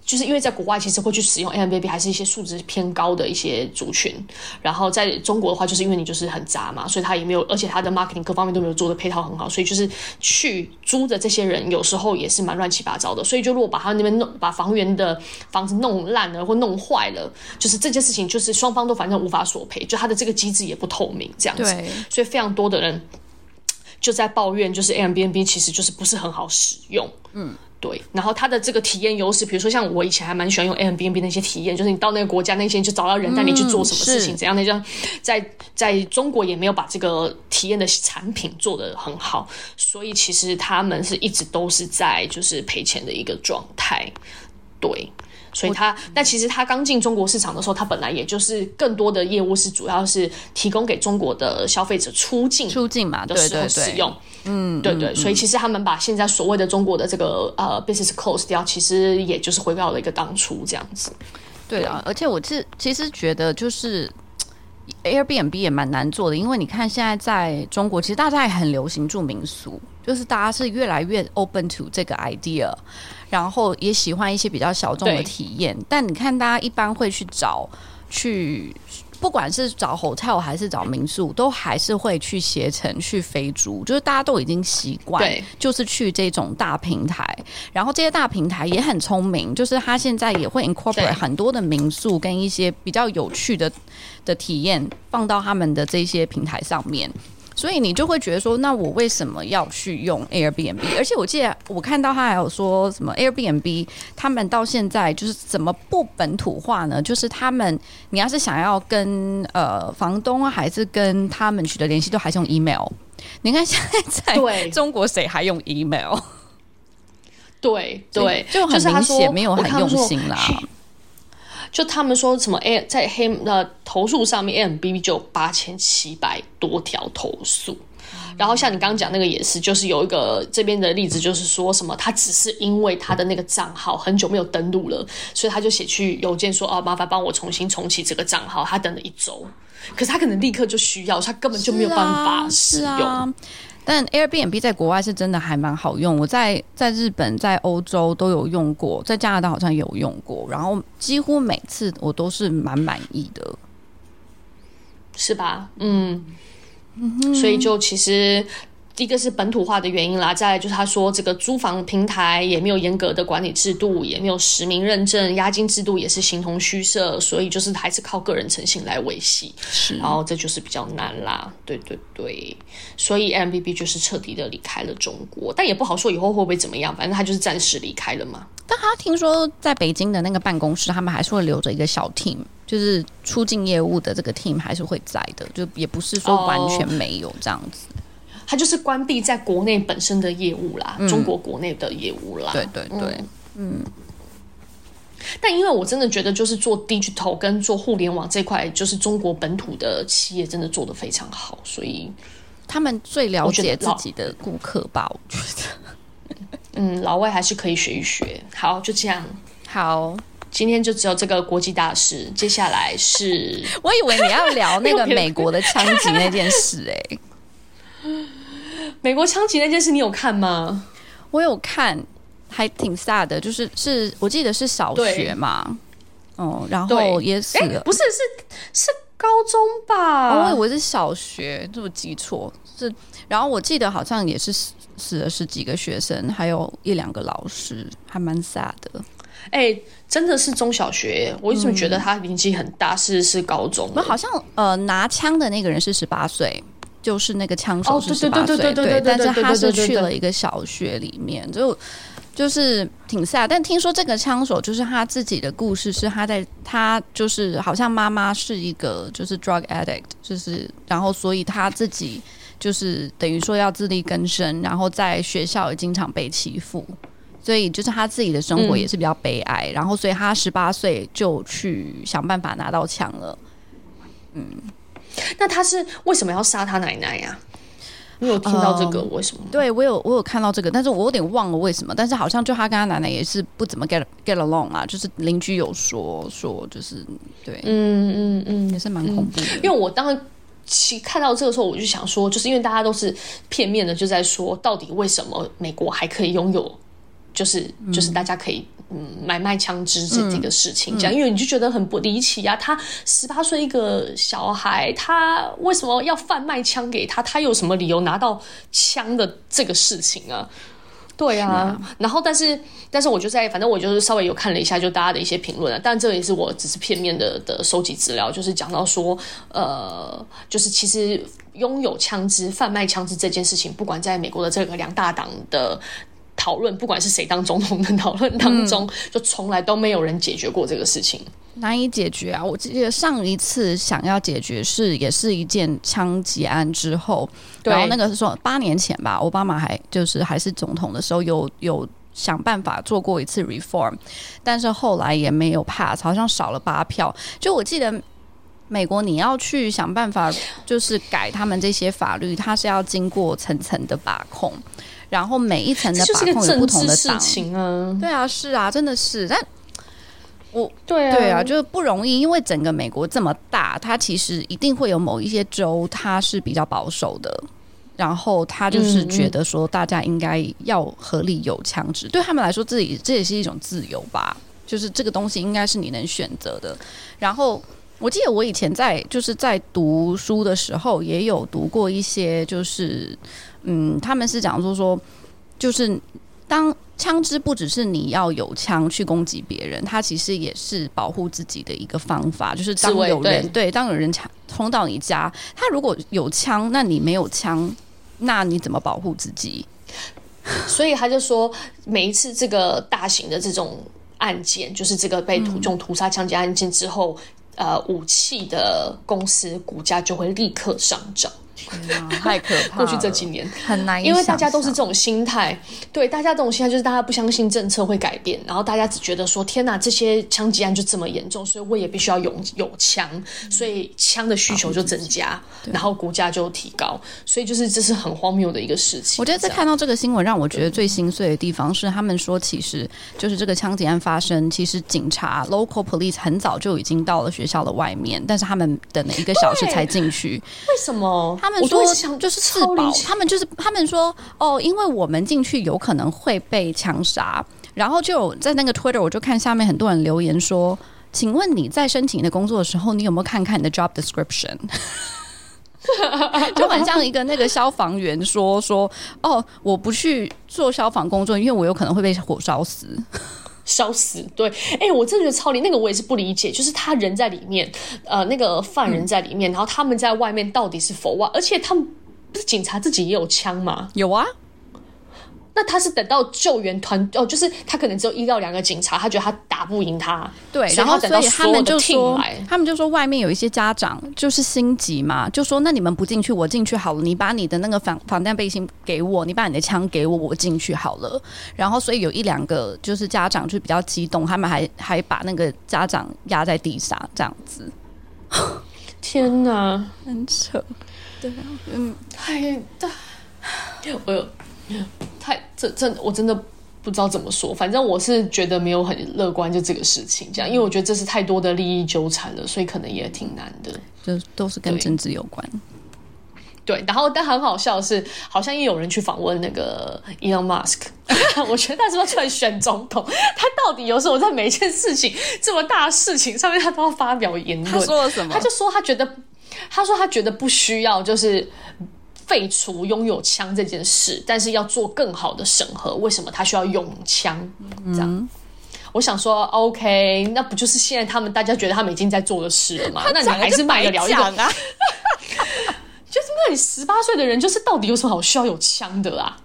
就是因为在国外，其实会去使用 Airbnb 还是一些素质偏高的一些族群。然后在中国的话，就是因为你就是很杂嘛，所以他也没有，而且他的 marketing 各方面都没有做的配套很好，所以就是去租的这些人有时候也是蛮乱七八糟的。所以就如果把他那边弄，把房源的房子弄烂了或弄坏了，就是这件事情就是双方都反正无法索赔，就他的这个机制也不透明这样子。对，所以非常多的人就在抱怨，就是 Airbnb 其实就是不是很好使用。嗯。对，然后它的这个体验优势，比如说像我以前还蛮喜欢用 Airbnb 那些体验，就是你到那个国家那些就找到人带你去做什么事情，怎样那样，在在中国也没有把这个体验的产品做得很好，所以其实他们是一直都是在就是赔钱的一个状态，对。所以他，但其实他刚进中国市场的时候，他本来也就是更多的业务是主要是提供给中国的消费者出境出境嘛的时候使用，嗯，对对。所以其实他们把现在所谓的中国的这个呃 business close 掉，其实也就是回到了一个当初这样子。对啊，而且我其实其实觉得就是 Airbnb 也蛮难做的，因为你看现在在中国，其实大家也很流行住民宿，就是大家是越来越 open to 这个 idea。然后也喜欢一些比较小众的体验，但你看，大家一般会去找去，不管是找 hotel 还是找民宿，都还是会去携程去飞猪，就是大家都已经习惯，就是去这种大平台。然后这些大平台也很聪明，就是他现在也会 incorporate 很多的民宿跟一些比较有趣的的体验放到他们的这些平台上面。所以你就会觉得说，那我为什么要去用 Airbnb？而且我记得我看到他还有说什么 Airbnb，他们到现在就是怎么不本土化呢？就是他们，你要是想要跟呃房东啊还是跟他们取得联系，都还是用 email。你看现在在中国谁还用 email？对对，就很明显没有很用心啦。就他们说什么 A 在黑呃投诉上面，Airbnb 就有八千七百多条投诉，然后像你刚刚讲那个也是，就是有一个这边的例子，就是说什么他只是因为他的那个账号很久没有登录了，所以他就写去邮件说哦，麻烦帮我重新重启这个账号，他等了一周，可是他可能立刻就需要，他根本就没有办法使用。但 Airbnb 在国外是真的还蛮好用，我在在日本、在欧洲都有用过，在加拿大好像有用过，然后几乎每次我都是蛮满意的，是吧？嗯，所以就其实一个是本土化的原因啦，再来就是他说这个租房平台也没有严格的管理制度，也没有实名认证，押金制度也是形同虚设，所以就是还是靠个人诚信来维系。是，然后这就是比较难啦。对对对，所以 Airbnb 就是彻底的离开了中国，但也不好说以后会不会怎么样，反正他就是暂时离开了嘛。但他听说在北京的那个办公室，他们还是会留着一个小 team，就是出境业务的这个 team 还是会在的，就也不是说完全没有这样子。哦它就是关闭在国内本身的业务啦，嗯、中国国内的业务啦。对对对，嗯。但因为我真的觉得，就是做 digital 跟做互联网这块，就是中国本土的企业真的做得非常好，所以他们最了解自己的顾客吧？我觉得，嗯，老外还是可以学一学。好，就这样。好，今天就只有这个国际大事。接下来是，我以为你要聊那个 美国的枪击那件事、欸，哎。美国枪击那件事，你有看吗？我有看，还挺 sad 的。就是是我记得是小学嘛，哦，然后也死了。不是，是是高中吧？哦，我以为是小学，是不是记错？是，然后我记得好像也是死死了十几个学生，还有一两个老师，还蛮 sad 的。哎、欸，真的是中小学？我为什么觉得他年纪很大？是、嗯、是高中？好像呃，拿枪的那个人是十八岁。就是那个枪手是十八岁，对，但是他是去了一个小学里面，就就是挺 sad。但听说这个枪手就是他自己的故事，是他在他就是好像妈妈是一个就是 drug addict，就是然后所以他自己就是等于说要自力更生，然后在学校也经常被欺负，所以就是他自己的生活也是比较悲哀。然后所以他十八岁就去想办法拿到枪了，嗯。那他是为什么要杀他奶奶呀？你有听到这个为什么？对，我有，我有看到这个，但是我有点忘了为什么。但是好像就他跟他奶奶也是不怎么 get get along 啊，就是邻居有说说，就是对，嗯嗯嗯，也是蛮恐怖的。因为我当时其看到这个时候，我就想说，就是因为大家都是片面的，就在说到底为什么美国还可以拥有，就是就是大家可以。嗯，买卖枪支这这个事情，这样、嗯，因为你就觉得很不离奇啊。他十八岁一个小孩，他为什么要贩卖枪给他？他有什么理由拿到枪的这个事情啊？对啊，啊然后但是但是我就在，反正我就是稍微有看了一下，就大家的一些评论啊。但这也是我只是片面的的收集资料，就是讲到说，呃，就是其实拥有枪支、贩卖枪支这件事情，不管在美国的这个两大党的。讨论，不管是谁当总统的讨论当中，嗯，就从来都没有人解决过这个事情，难以解决啊！我记得上一次想要解决是也是一件枪击案之后，然后那个是说八年前吧，奥巴马还就是还是总统的时候有有想办法做过一次 reform，但是后来也没有 pass，好像少了八票。就我记得美国你要去想办法就是改他们这些法律，它是要经过层层的把控。然后每一层的把控有不同的事情啊，对啊，是啊，真的是。但我对啊，对啊，就是不容易，因为整个美国这么大，它其实一定会有某一些州它是比较保守的，然后他就是觉得说大家应该要合理有枪支，嗯嗯，对他们来说，自己这也是一种自由吧，就是这个东西应该是你能选择的。然后我记得我以前在就是在读书的时候，也有读过一些就是。嗯，他们是讲说说，就是当枪支不只是你要有枪去攻击别人，它其实也是保护自己的一个方法。就是当有人对，对，当有人抢冲到你家，他如果有枪，那你没有枪，那你怎么保护自己？所以他就说，每一次这个大型的这种案件，就是这个被屠中屠杀枪击案件之后，嗯，呃，武器的公司股价就会立刻上涨。太可怕！过去这几年很难，因为大家都是这种心态。对，大家这种心态就是大家不相信政策会改变，然后大家只觉得说：“天哪，这些枪击案就这么严重，所以我也必须要有有枪，所以枪的需求就增加，然后股价就提高。”所以就是这是很荒谬的一个事情。我觉得在看到这个新闻，让我觉得最心碎的地方是，他们说其实就是这个枪击案发生，其实警察 local police 很早就已经到了学校的外面，但是他们等了一个小时才进去。为什么？他们说就是自保，他们就是他们说哦，因为我们进去有可能会被枪杀，然后就在那个 Twitter 我就看下面很多人留言说，请问你在申请你的工作的时候，你有没有看看你的 job description？就很像一个那个消防员说说哦，我不去做消防工作，因为我有可能会被火烧死。烧死，对，哎、欸，我真的觉得超离那个我也是不理解，就是他人在里面，呃，那个犯人在里面，嗯、然后他们在外面到底是否外，而且他们不是警察自己也有枪吗？有啊。那他是等到救援团哦，就是他可能只有一到两个警察，他觉得他打不赢他，对，然后等到他们就说，他们就说外面有一些家长就是心急嘛，就说那你们不进去，我进去好了，你把你的那个防防弹背心给我，你把你的枪给我，我进去好了。然后所以有一两个就是家长就比较激动，他们还还把那个家长压在地上这样子。天哪，很扯，对，嗯，太大，我有。太这这我真的不知道怎么说，反正我是觉得没有很乐观，就这个事情这样，因为我觉得这是太多的利益纠缠了，所以可能也挺难的，就都是跟政治有关。对，然后但很好笑的是，好像也有人去访问那个 Elon Musk，我觉得他是不是出来选总统？他到底有时候在每一件事情这么大的事情上面，他都要发表言论？他说了什么？他就说他觉得，他说他觉得不需要，就是。废除拥有枪这件事，但是要做更好的审核。为什么他需要用枪？这样，嗯、我想说，OK，那不就是现在他们大家觉得他们已经在做的事了吗？那你还是卖得了一个啊？就是那你十八岁的人，就是到底有什么好需要有枪的啊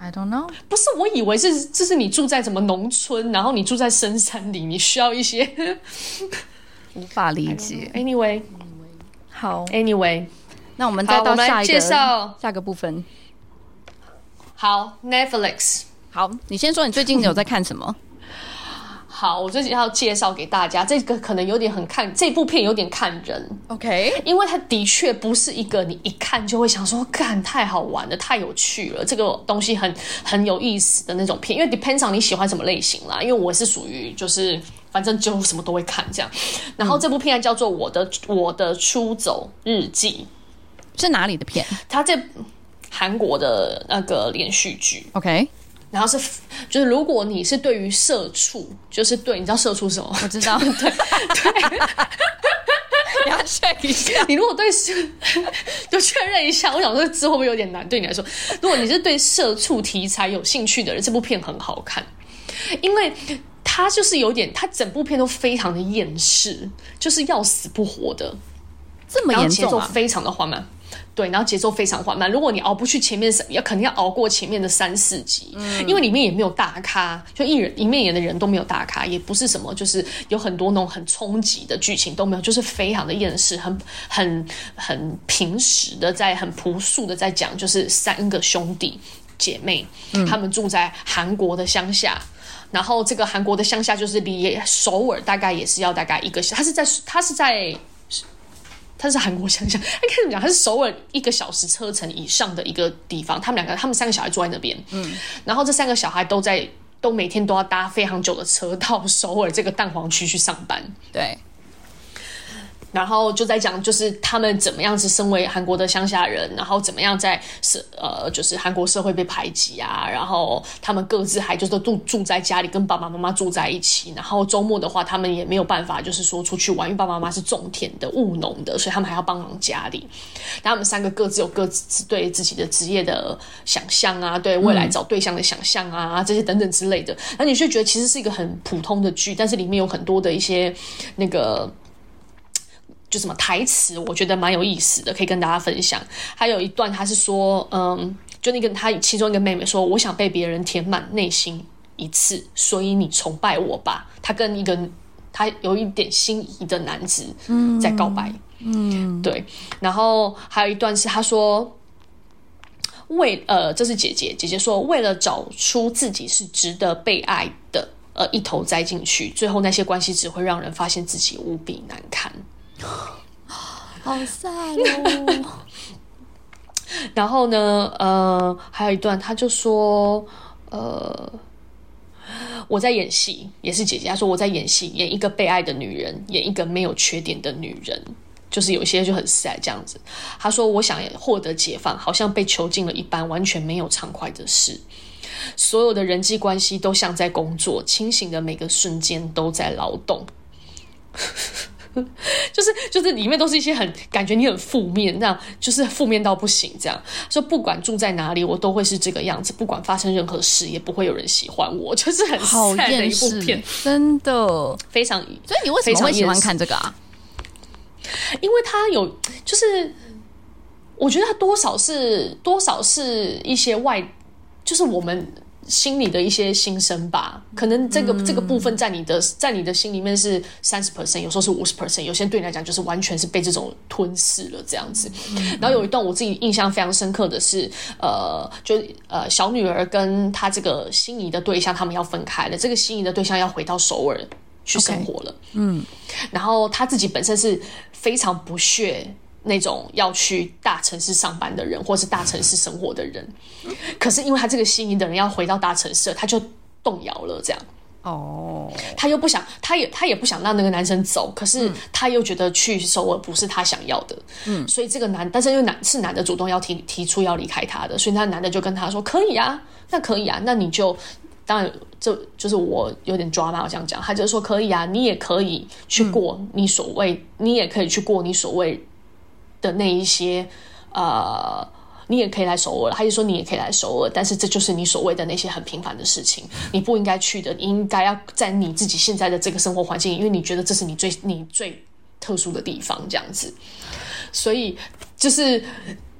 ？I don't know。不是，我以为是，这是你住在什么农村，然后你住在深山里，你需要一些无法理解。Anyway，好，Anyway。那我们再到下一个下个部分。好，Netflix。好，你先说你最近有在看什么？好，我最近要介绍给大家，这个可能有点很看这部片有点看人，OK？因为它的确不是一个你一看就会想说，干太好玩了，太有趣了，这个东西很很有意思的那种片。因为 depends on 你喜欢什么类型啦。因为我是属于就是反正就什么都会看这样。然后这部片叫做我的我的出走日记。是哪里的片？他在韩国的那个连续剧，OK。然后是，就是如果你是对于社畜，就是对，你知道社畜什么？我知道，对 对。你要确一下，你如果对社，就确认一下。我想说，这会不会有点难？对你来说，如果你是对社畜题材有兴趣的人，这部片很好看，因为它就是有点，它整部片都非常的厌世，就是要死不活的，这么严重啊，节奏非常的缓慢。对，然后节奏非常缓慢。如果你熬不去前面三，要肯定要熬过前面的三四集，嗯，因为里面也没有大咖，就一人里面演的人都没有大咖，也不是什么，就是有很多那种很冲击的剧情都没有，就是非常的厌世，很很很平实的在很朴素的在讲，就是三个兄弟姐妹，嗯，他们住在韩国的乡下，然后这个韩国的乡下就是离首尔大概也是要大概一个小，他是在他是在。他是韩国乡下，哎，看怎么讲？他是首尔一个小时车程以上的一个地方。他们两个，他们三个小孩住在那边。嗯，然后这三个小孩都在，都每天都要搭非常久的车到首尔这个蛋黄区去上班。对。然后就在讲，就是他们怎么样子身为韩国的乡下人，然后怎么样在社呃，就是韩国社会被排挤啊，然后他们各自还就是住住在家里，跟爸爸妈妈住在一起。然后周末的话，他们也没有办法，就是说出去玩，因为爸爸妈妈是种田的、务农的，所以他们还要帮忙家里。然后他们三个各自有各自对自己的职业的想象啊，对未来找对象的想象啊，嗯、这些等等之类的。那你却觉得其实是一个很普通的剧，但是里面有很多的一些那个。就什么台词，我觉得蛮有意思的，可以跟大家分享。还有一段，他是说，嗯，就那个他其中一个妹妹说：“我想被别人填满内心一次，所以你崇拜我吧。”他跟一个他有一点心仪的男子在告白，嗯，对。然后还有一段是他说：“为呃，这是姐姐，姐姐说，为了找出自己是值得被爱的，呃，一头栽进去，最后那些关系只会让人发现自己无比难堪。”好帅哦。然后呢，呃，还有一段，他就说，呃，我在演戏，也是姐姐。她说我在演戏，演一个被爱的女人，演一个没有缺点的女人，就是有些就很帅这样子。他说我想获得解放，好像被囚禁了一般，完全没有畅快的事。所有的人际关系都像在工作，清醒的每个瞬间都在劳动。就是就是里面都是一些很感觉你很负面，这样就是负面到不行，这样说不管住在哪里，我都会是这个样子，不管发生任何事，也不会有人喜欢我，就是很 sad 的一部片，真的非常。所以你为什么会喜欢看这个啊？因为他有，就是我觉得他多少是多少是一些外，就是我们。心里的一些心声吧，可能这个、嗯、这个部分在你的在你的心里面是三十 percent，有时候是五十 percent，有些对你来讲就是完全是被这种吞噬了这样子。嗯、然后有一段我自己印象非常深刻的是，呃，就呃小女儿跟她这个心仪的对象他们要分开了，这个心仪的对象要回到首尔去生活了。Okay, 嗯，然后她自己本身是非常不屑。那种要去大城市上班的人，或是大城市生活的人，可是因为他这个心仪的人要回到大城市，他就动摇了。这样哦，他又不想，他也他也不想让那个男生走，可是他又觉得去首尔不是他想要的。嗯，所以这个男，但是又男是男的主动要提提出要离开他的，所以那男的就跟他说：“可以啊，那可以啊，那你就当然这就是我有点抓嘛，我这样讲，他就说可以啊，你也可以去过你所谓，嗯、你也可以去过你所谓。”的那一些，呃，你也可以来首尔，他就说你也可以来首尔，但是这就是你所谓的那些很平凡的事情，你不应该去的，你应该要在你自己现在的这个生活环境，因为你觉得这是你最你最特殊的地方，这样子，所以就是。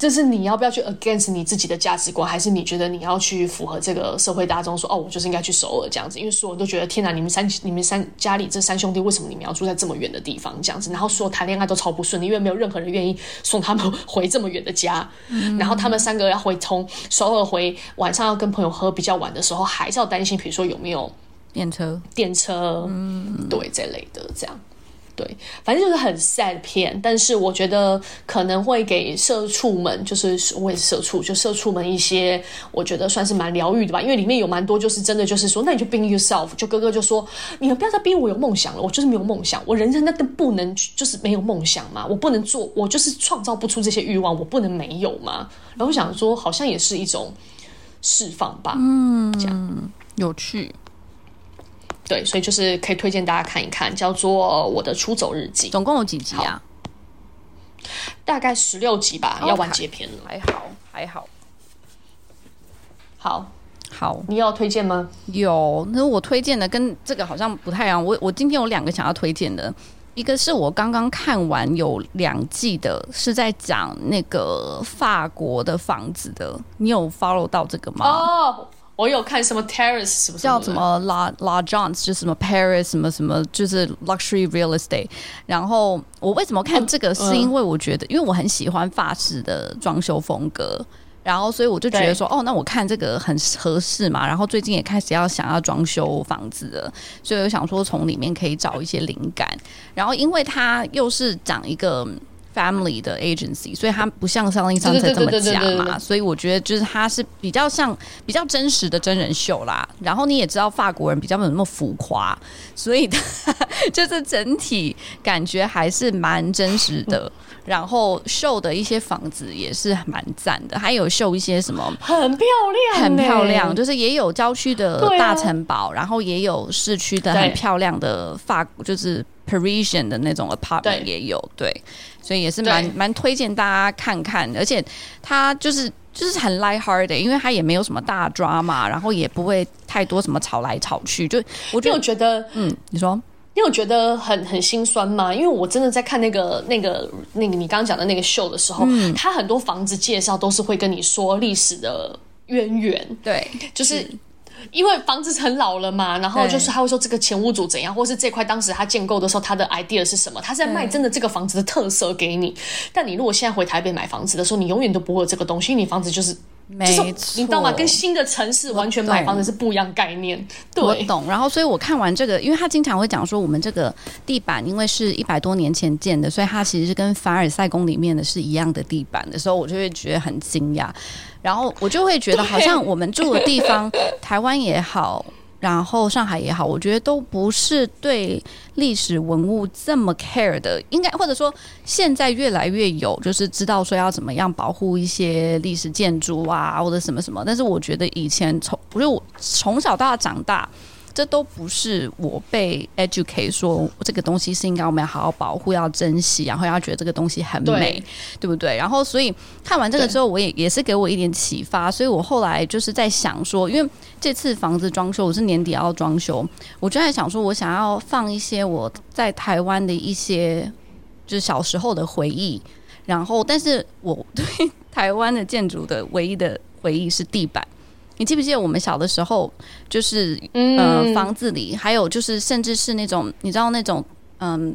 这是你要不要去 against 你自己的价值观，还是你觉得你要去符合这个社会大众说哦，我就是应该去首尔这样子？因为所有人都觉得天哪，你们三你们三家里这三兄弟为什么你们要住在这么远的地方这样子？然后说谈恋爱都超不顺利，因为没有任何人愿意送他们回这么远的家。嗯、然后他们三个要回从首尔回，晚上要跟朋友喝比较晚的时候，还是要担心，比如说有没有电车？电车，嗯，对，这类的这样。对，反正就是很 sad 片，但是我觉得可能会给社畜们，就是我也是社畜，就社畜们一些，我觉得算是蛮疗愈的吧。因为里面有蛮多，就是真的就是说，那你就 be yourself。就哥哥就说，你们不要再逼我有梦想了，我就是没有梦想，我人生那都不能就是没有梦想嘛，我不能做，我就是创造不出这些欲望，我不能没有嘛。然后我想说，好像也是一种释放吧，嗯，这样有趣。对，所以就是可以推荐大家看一看，叫做《我的出走日记》。总共有几集啊？大概十六集吧，Okay. 要完结篇了。还好，还好，好，好。你要推荐吗？有，那我推荐的跟这个好像不太一样。我我今天有两个想要推荐的，一个是我刚刚看完有两季的，是在讲那个法国的房子的。你有 follow 到这个吗？哦。Oh! 我有看什么 Terrace 什么叫什么 La La Jones 就什么 Paris 什么什么就是 Luxury Real Estate。然后我为什么看这个？是因为我觉得，因为我很喜欢法式的装修风格，然后所以我就觉得说，哦，那我看这个很合适嘛。然后最近也开始要想要装修房子了，所以我想说从里面可以找一些灵感。然后因为它又是讲一个。Family 的 agency，所以它不像上一张才这么假嘛，所以我觉得就是它是比较像比较真实的真人秀啦。然后你也知道法国人比较没有那么浮夸，所以 就是整体感觉还是蛮真实的。然后秀的一些房子也是蛮赞的，还有秀一些什么很漂亮，很漂亮，就是也有郊区的大城堡，然后也有市区的很漂亮的法，就是 Parisian 的那种 apartment 也有，对。所以也是蛮蛮推荐大家看看，而且他就是就是很 light hearted，因为他也没有什么大 drama，然后也不会太多什么吵来吵去。就我就觉得，嗯，你说你有觉得很很心酸吗？因为我真的在看那个那个那个你刚刚讲的那个秀的时候，嗯，他很多房子介绍都是会跟你说历史的渊源，对，就是。是因为房子很老了嘛，然后就是他会说这个前屋主怎样，或是这块当时他建构的时候他的 idea 是什么，他是在卖真的这个房子的特色给你。但你如果现在回台北买房子的时候，你永远都不会有这个东西，因为你房子就是。没错，你知道吗？跟新的城市完全买房子是不一样概念。对，我懂。然后，所以我看完这个，因为他经常会讲说，我们这个地板因为是一百多年前建的，所以它其实是跟凡尔赛宫里面的是一样的地板的时候，我就会觉得很惊讶。然后我就会觉得，好像我们住的地方，台湾也好。然后上海也好，我觉得都不是对历史文物这么 care 的，应该或者说现在越来越有，就是知道说要怎么样保护一些历史建筑啊，或者什么什么。但是我觉得以前从不是我从小到大长大，这都不是我被 educate 说这个东西是应该我们要好好保护、要珍惜，然后要觉得这个东西很美，对，对不对？然后所以看完这个之后，我也也是给我一点启发，所以我后来就是在想说，因为这次房子装修，我是年底要装修，我就在想说，我想要放一些我在台湾的一些就是小时候的回忆，然后但是我对台湾的建筑的唯一的回忆是地板。你记不记得我们小的时候，就是呃房子里还有就是甚至是那种你知道那种嗯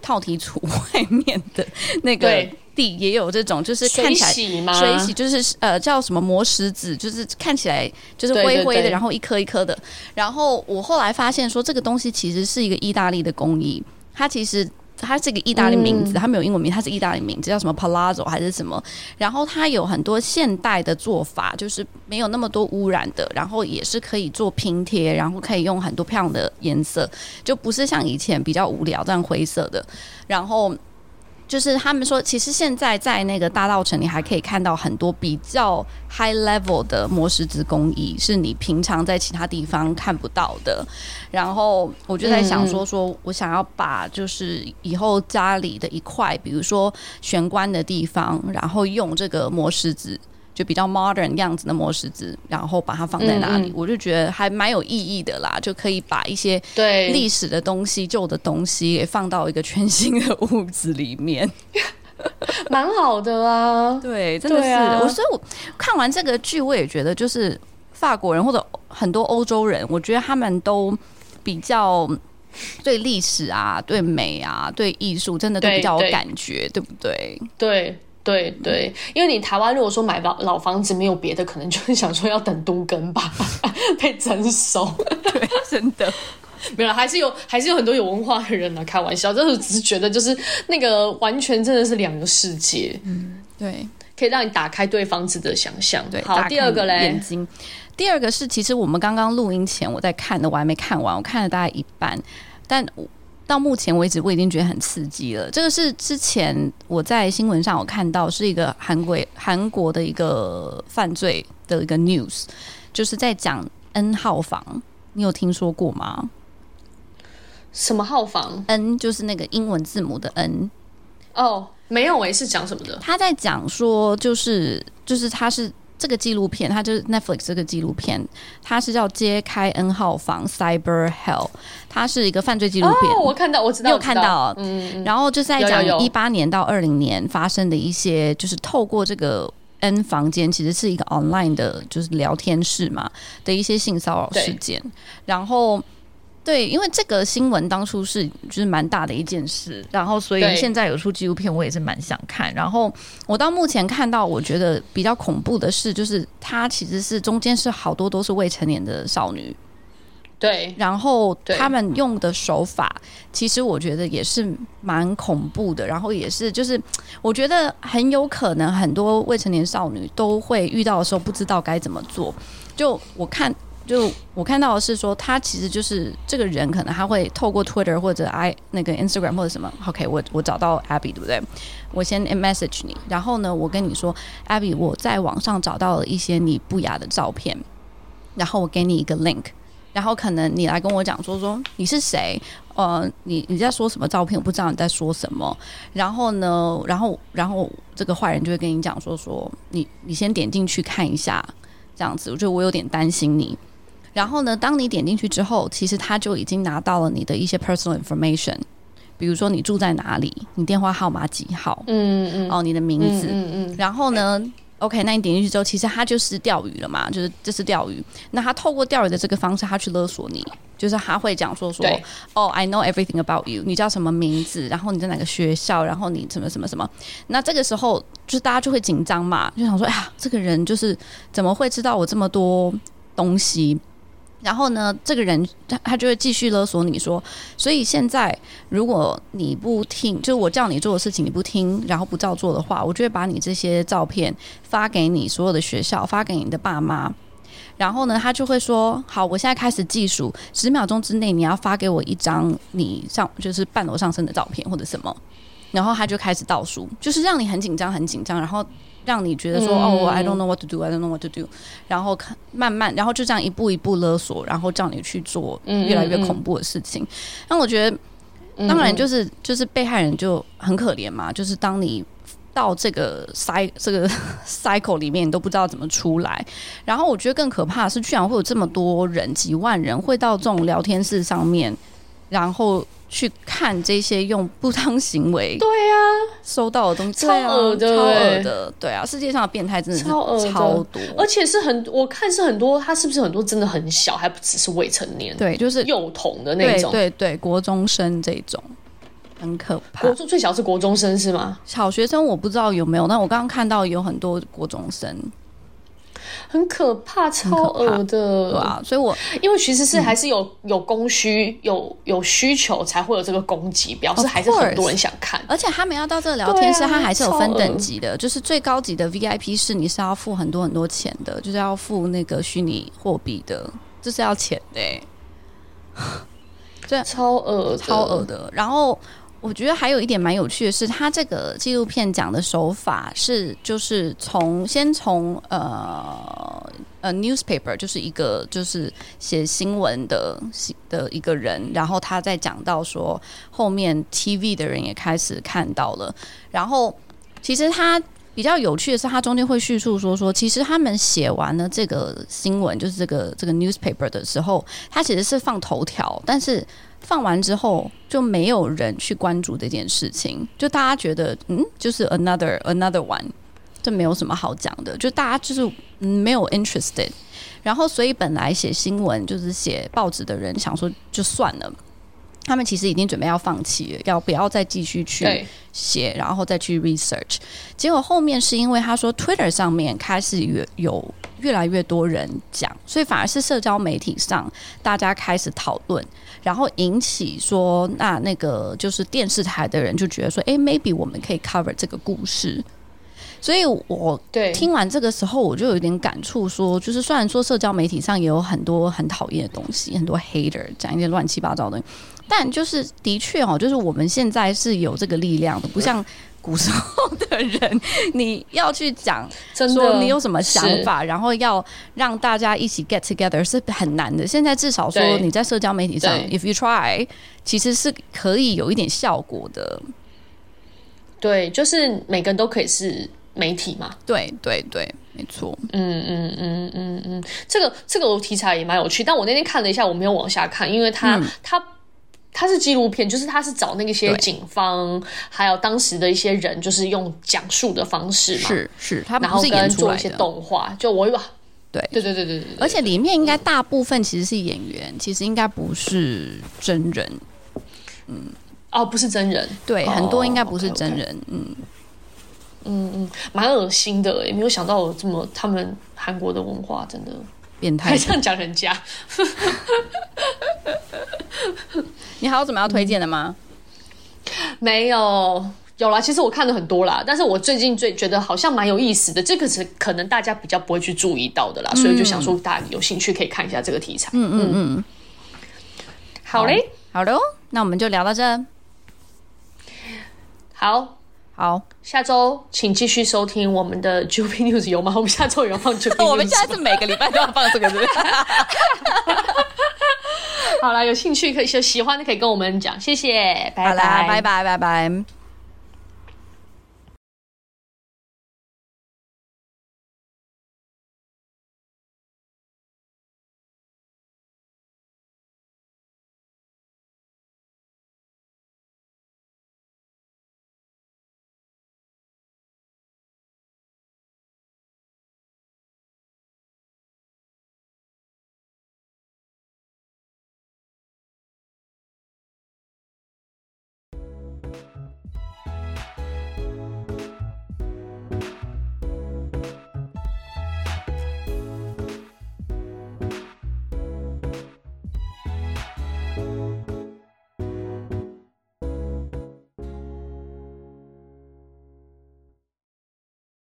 套体橱外面的那个地也有这种，就是看起来水洗吗？水洗就是呃叫什么磨石子，就是看起来就是灰灰的，然后一颗一颗的。然后我后来发现说，这个东西其实是一个意大利的工艺，它其实。它是一个意大利名字，它没有英文名，它是意大利名字，叫什么 Palazzo 还是什么？然后它有很多现代的做法，就是没有那么多污染的，然后也是可以做拼贴，然后可以用很多漂亮的颜色，就不是像以前比较无聊这样灰色的，然后。就是他们说，其实现在在那个大道城，你还可以看到很多比较 high level 的磨石子工艺，是你平常在其他地方看不到的。然后我就在想说，说我想要把就是以后家里的一块，比如说玄关的地方，然后用这个磨石子。就比较 modern 样子的磨石子，然后把它放在那里，嗯嗯，我就觉得还蛮有意义的啦。就可以把一些对历史的东西、旧的东西给放到一个全新的屋子里面，蛮好的啊。对，真的是。啊、我所以我看完这个剧，我也觉得，就是法国人或者很多欧洲人，我觉得他们都比较对历史啊、对美啊、对艺术，真的都比较有感觉，对不对？对。对对，因为你台湾如果说买老老房子没有别的，可能就是想说要等都更吧，被征收。对，真的 没有，还是有还是有很多有文化的人呢。开玩笑，就是只是觉得就是那个完全真的是两个世界。嗯，对，可以让你打开对房子的想象。对，好，第二个嘞，眼睛。第二个是，其实我们刚刚录音前我在看的，我还没看完，我看了大概一半，但。到目前为止，我已经觉得很刺激了。这个是之前我在新闻上有看到，是一个韩国韩国的一个犯罪的一个 news，就是在讲 N 号房，你有听说过吗？什么号房？N 就是那个英文字母的 N。哦，没有诶，是讲什么的？他在讲说，就是就是他是。这个纪录片，它就是 Netflix 这个纪录片，它是叫《揭开 N 号房 Cyber Hell》，它是一个犯罪纪录片。哦，我看到，我知道，你有看到，嗯，然后就是在讲一八年到二零年发生的一些，就是透过这个 N 房间，其实是一个 online 的，就是聊天室嘛的一些性骚扰事件，然后。对，因为这个新闻当初是就是蛮大的一件事，然后所以现在有出纪录片，我也是蛮想看。然后我到目前看到，我觉得比较恐怖的是，就是它其实是中间是好多都是未成年的少女，对，然后他们用的手法，其实我觉得也是蛮恐怖的。然后也是就是我觉得很有可能很多未成年少女都会遇到的时候不知道该怎么做。就我看。就我看到的是说，他其实就是这个人，可能他会透过 Twitter 或者 i 那个 Instagram 或者什么。OK，我我找到 Abby 对不对？我先 message 你，然后呢，我跟你说，Abby，我在网上找到了一些你不雅的照片，然后我给你一个 link，然后可能你来跟我讲说说你是谁？呃，你你在说什么照片？我不知道你在说什么。然后呢，然后然后这个坏人就会跟你讲说说你你先点进去看一下，这样子，我觉得我有点担心你。然后呢，当你点进去之后，其实他就已经拿到了你的一些 personal information，比如说你住在哪里，你电话号码几号，嗯嗯，哦，你的名字，嗯嗯，嗯。然后呢，OK，那你点进去之后，其实他就是钓鱼了嘛，就是这是钓鱼。那他透过钓鱼的这个方式，他去勒索你，就是他会讲说说，哦，I know everything about you，你叫什么名字，然后你在哪个学校，然后你什么什么什么。那这个时候，就是大家就会紧张嘛，就想说，哎呀，这个人就是怎么会知道我这么多东西？然后呢，这个人他他就会继续勒索你说，所以现在如果你不听，就是我叫你做的事情你不听，然后不照做的话，我就会把你这些照片发给你所有的学校，发给你的爸妈。然后呢，他就会说，好，我现在开始计数，十秒钟之内你要发给我一张你上就是半裸上身的照片或者什么。然后他就开始倒数，就是让你很紧张很紧张，然后。让你觉得说、嗯、哦，I don't know what to do，I don't know what to do，然后看慢慢，然后就这样一步一步勒索，然后叫你去做越来越恐怖的事情。那、嗯嗯、我觉得，当然就是就是被害人就很可怜嘛，就是当你到这个 cycle 这个 cycle 里面，你都不知道怎么出来。然后我觉得更可怕的是，居然会有这么多人，几万人会到这种聊天室上面，然后。去看这些用不当行为，对呀，收到的东西。超恶的，超恶的，对啊，世界上的变态真的是超恶超多，而且是很，我看是很多，他是不是很多真的很小，还不只是未成年，对，就是幼童的那种，对对对，国中生这种很可怕。国中最小是国中生是吗？小学生我不知道有没有，但我刚刚看到有很多国中生。很可怕，超恶的，对啊，所以我因为其实是还是有、嗯、有供需，有有需求才会有这个供给，表示还是很多人想看。而且他们要到这个聊天室，他还是有分等级的，就是最高级的 VIP 室，你是要付很多很多钱的，就是要付那个虚拟货币的，这、就是要钱的、欸，对，超恶，超恶的。然后。我觉得还有一点蛮有趣的是，他这个纪录片讲的手法是，就是从先从呃呃 newspaper，就是一个就是写新闻的的一个人，然后他在讲到说后面 TV 的人也开始看到了，然后其实他比较有趣的是，他中间会叙述说说，其实他们写完了这个新闻，就是这个这个 newspaper 的时候，他其实是放头条，但是。放完之后就没有人去关注这件事情，就大家觉得嗯，就是 another another one，这没有什么好讲的，就大家就是没有 interested。然后所以本来写新闻就是写报纸的人想说就算了，他们其实已经准备要放弃了，要不要再继续去写，然后再去 research。结果后面是因为他说 Twitter 上面开始有有越来越多人讲，所以反而是社交媒体上大家开始讨论。然后引起说，那那个就是电视台的人就觉得说，哎，maybe 我们可以 cover 这个故事。所以我对听完这个时候，我就有点感触，说，就是虽然说社交媒体上也有很多很讨厌的东西，很多 hater 讲一些乱七八糟的，但就是的确哦，就是我们现在是有这个力量的，不像。古时候的人，你要去讲，说你有什么想法，然后要让大家一起 get together 是很难的。现在至少说你在社交媒体上，if you try，其实是可以有一点效果的。对，就是每个人都可以是媒体嘛。对对对，没错。嗯嗯嗯嗯嗯，这个这个题材也蛮有趣。但我那天看了一下，我没有往下看，因为他、嗯、他。它是纪录片，就是他是找那些警方，还有当时的一些人，就是用讲述的方式嘛，是是，他然后跟做一些动画，就我吧，对。对对对对对，而且里面应该大部分其实是演员，嗯、其实应该不是真人，嗯，哦，不是真人，对，很多应该不是真人，哦、okay, okay 嗯嗯嗯，蛮恶心的，也没有想到有这么他们韩国的文化真的变态，还这样讲人家。你还有什么要推荐的吗？没有，有啦。其实我看了很多啦，但是我最近最觉得好像蛮有意思的，这个是可能大家比较不会去注意到的啦，嗯、所以就想说大家有兴趣可以看一下这个题材。嗯嗯嗯。好嘞，好的，那我们就聊到这。好，好，下周请继续收听我们的 Jubi News 有吗？我们下周有放 Jubi News 我们下次每个礼拜都要放这个，是不是？好了，有兴趣可以喜欢的可以跟我们讲，谢谢，拜拜，拜拜，拜拜。